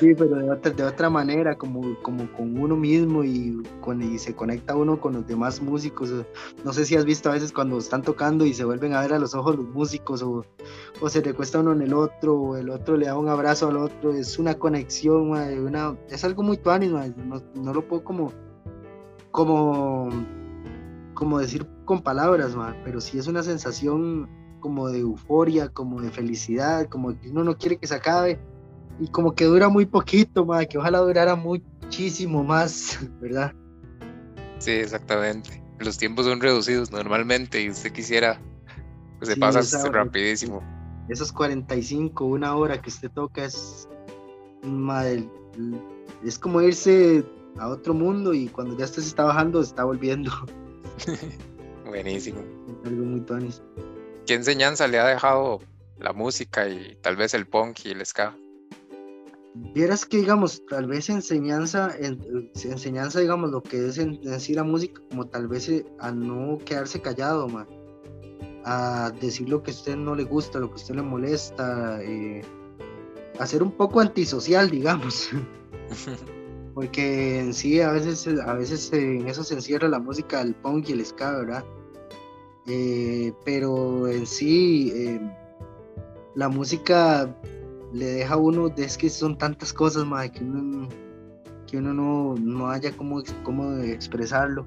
sí, pero de otra, de otra manera, como, como con uno mismo y, con, y se conecta uno con los demás músicos. No sé si has visto a veces cuando están tocando y se vuelven a ver a los ojos los músicos o, o se recuesta uno en el otro o el otro le da un abrazo al otro. Es una conexión, una, es algo muy tuanis, no, no, lo puedo como, como, como decir con palabras, pero sí es una sensación como de euforia, como de felicidad, como que uno no quiere que se acabe y como que dura muy poquito, más que ojalá durara muchísimo más, ¿verdad? Sí, exactamente. Los tiempos son reducidos normalmente y usted quisiera que se pasa rapidísimo. Esos 45, una hora que usted toca es, es como irse a otro mundo y cuando ya usted se está bajando, se está volviendo. Buenísimo. Algo muy tonis. ¿Qué enseñanza le ha dejado la música y tal vez el punk y el ska? Vieras que, digamos, tal vez enseñanza, enseñanza, digamos, lo que es en, decir la música, como tal vez eh, a no quedarse callado, man. a decir lo que a usted no le gusta, lo que a usted le molesta, eh, a ser un poco antisocial, digamos. Porque en sí, a veces, a veces en eso se encierra la música del punk y el ska, ¿verdad? Eh, pero en sí, eh, la música le deja a uno, es que son tantas cosas, más que uno, que uno no, no haya cómo, cómo expresarlo.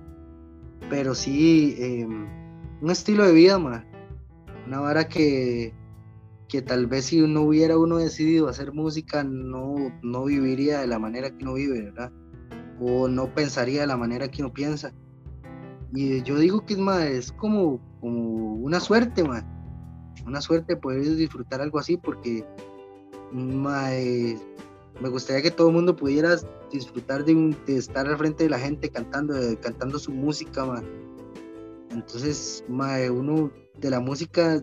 Pero sí, em, un estilo de vida, más una vara que, que tal vez si no hubiera uno decidido hacer música, no, no viviría de la manera que uno vive. O no pensaría de la manera que uno piensa. Y yo digo que es más, como, como una suerte, más. Una suerte poder disfrutar algo así porque me gustaría que todo el mundo pudiera disfrutar de, estar al frente de la gente cantando, cantando su música, man. Entonces, uno de la música,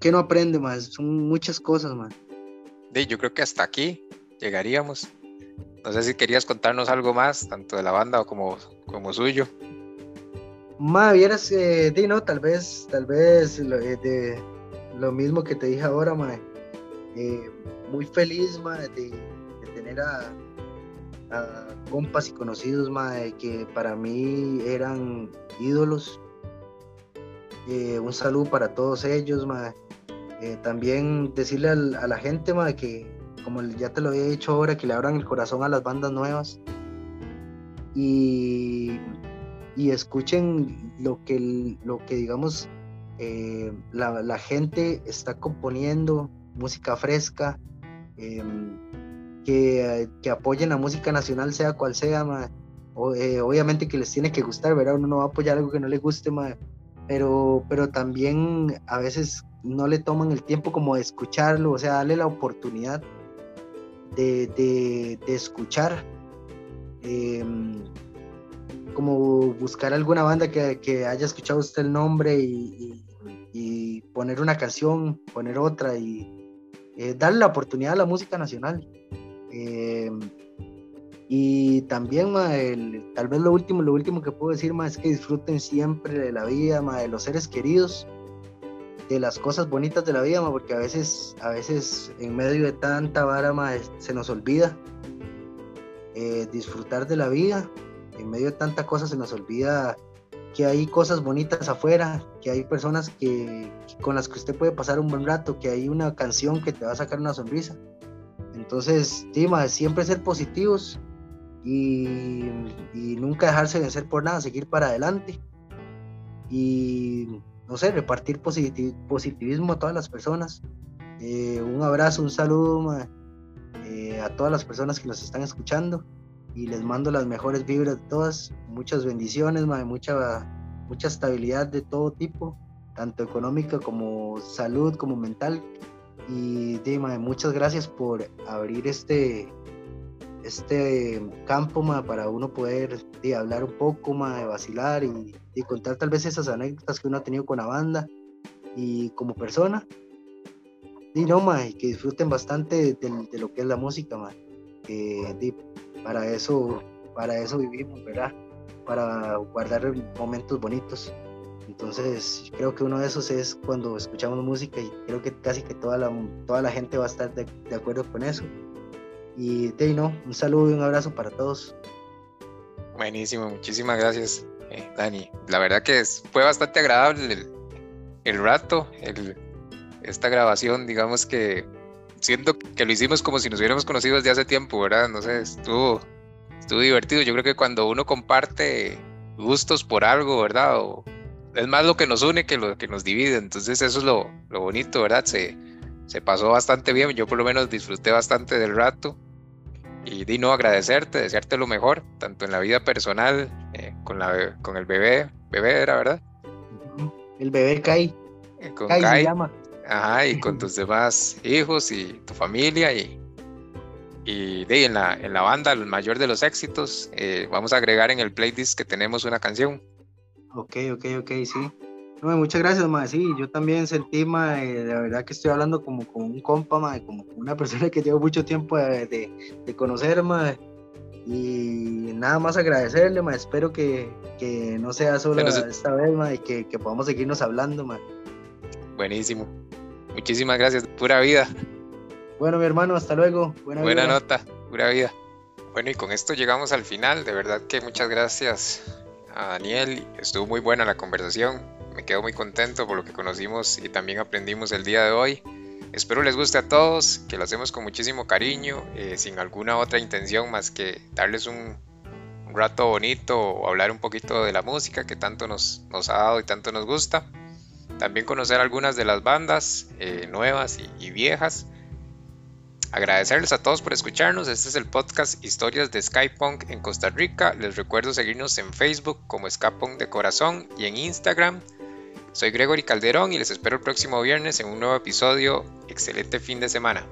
que no aprende más? Son muchas cosas, man. yo creo que hasta aquí llegaríamos. No sé si querías contarnos algo más, tanto de la banda como, como suyo. Ma, vieras, eh, tal vez, tal vez lo, eh, de, lo mismo que te dije ahora, ma. Eh, muy feliz, ma, de, tener a, compas y conocidos, ma, que para mí eran ídolos. Eh, un saludo para todos ellos, ma. también decirle a la gente, ma, que como ya te lo había dicho ahora, que le abran el corazón a las bandas nuevas. Y y escuchen lo que, lo que digamos, eh, la, gente está componiendo, música fresca, em, que, que, apoyen la música nacional, sea cual sea, eh, obviamente que les tiene que gustar, ¿verdad? Uno no va a apoyar algo que no le guste, pero, pero también a veces no le toman el tiempo como de escucharlo, o sea, darle la oportunidad. de, escuchar, em, como buscar alguna banda que, haya escuchado usted el nombre y, poner una canción, poner otra y eh, darle la oportunidad a la música nacional. Em, y también, tal vez lo último, lo último que puedo decir, más es que disfruten siempre de la vida, de los seres queridos, de las cosas bonitas de la vida, porque a veces, a veces en medio de tanta vara, se nos olvida eh, disfrutar de la vida. En medio de tanta cosa se nos olvida que hay cosas bonitas afuera, que hay personas que, con las que usted puede pasar un buen rato, que hay una canción que te va a sacar una sonrisa. Entonces, sí, siempre ser positivos, y, nunca dejarse vencer por nada, seguir para adelante y no sé, repartir positivismo a todas las personas. Eh, un abrazo, un saludo eh, a todas las personas que nos están escuchando y les mando las mejores vibras de todas, muchas bendiciones, mucha, mucha estabilidad de todo tipo, tanto económica como salud, como mental. Y muchas gracias por abrir este, este campo para uno poder hablar un poco de vacilar y, contar tal vez esas anécdotas que uno ha tenido con la banda y como persona. Y no, ma, que disfruten bastante de, lo que es la música, ma. Para eso, para eso vivimos, ¿verdad? Para guardar momentos bonitos. Entonces, creo que uno de esos es cuando escuchamos música y creo que casi que toda la, toda la gente va a estar de, acuerdo con eso. Y no, un saludo y un abrazo para todos. Buenísimo, muchísimas gracias, eh, Dani. La verdad que fue bastante agradable el, rato, el, esta grabación, digamos que siento que lo hicimos como si nos hubiéramos conocido desde hace tiempo, ¿verdad? No sé, estuvo, estuvo divertido. Yo creo que cuando uno comparte gustos por algo, ¿verdad? es más lo que nos une que lo que nos divide. Entonces eso es lo, lo bonito, ¿verdad? Se, se pasó bastante bien. Yo por lo menos disfruté bastante del rato. Y Dino, agradecerte, desearte lo mejor, tanto en la vida personal, eh, con, la, con el bebé, bebé era, ¿verdad? El bebé Kai. Eh, con Kai, se llama. Ajá, y con tus demás hijos y tu familia y, y de, en, la, en la banda, el mayor de los éxitos, eh, vamos a agregar en el playlist que tenemos una canción. Ok, ok, ok, sí muchas gracias, ma. Sí, yo también sentí, ma, la verdad que estoy hablando como con un compa, ma, como con una persona que llevo mucho tiempo de, de, conocer, ma. Y nada más agradecerle, ma. Espero que, que no sea solo esta vez, ma, y que, que, podamos seguirnos hablando, ma. Buenísimo. Muchísimas gracias. Pura vida. Bueno, mi hermano, hasta luego. Buena, Buena nota. Pura vida. Bueno, y con esto llegamos al final. De verdad que muchas gracias a Daniel. Estuvo muy buena la conversación me quedo muy contento por lo que conocimos y también aprendimos el día de hoy. Espero les guste a todos, que lo hacemos con muchísimo cariño, eh, sin alguna otra intención más que darles un, rato bonito o hablar un poquito de la música que tanto nos, nos, ha dado y tanto nos gusta. También conocer algunas de las bandas eh, nuevas y, viejas. Agradecerles a todos por escucharnos. Este es el podcast Historias de Skypunk en Costa Rica. Les recuerdo seguirnos en Facebook como Skypunk de Corazón y en Instagram soy Gregory Calderón y les espero el próximo viernes en un nuevo episodio. Excelente fin de semana.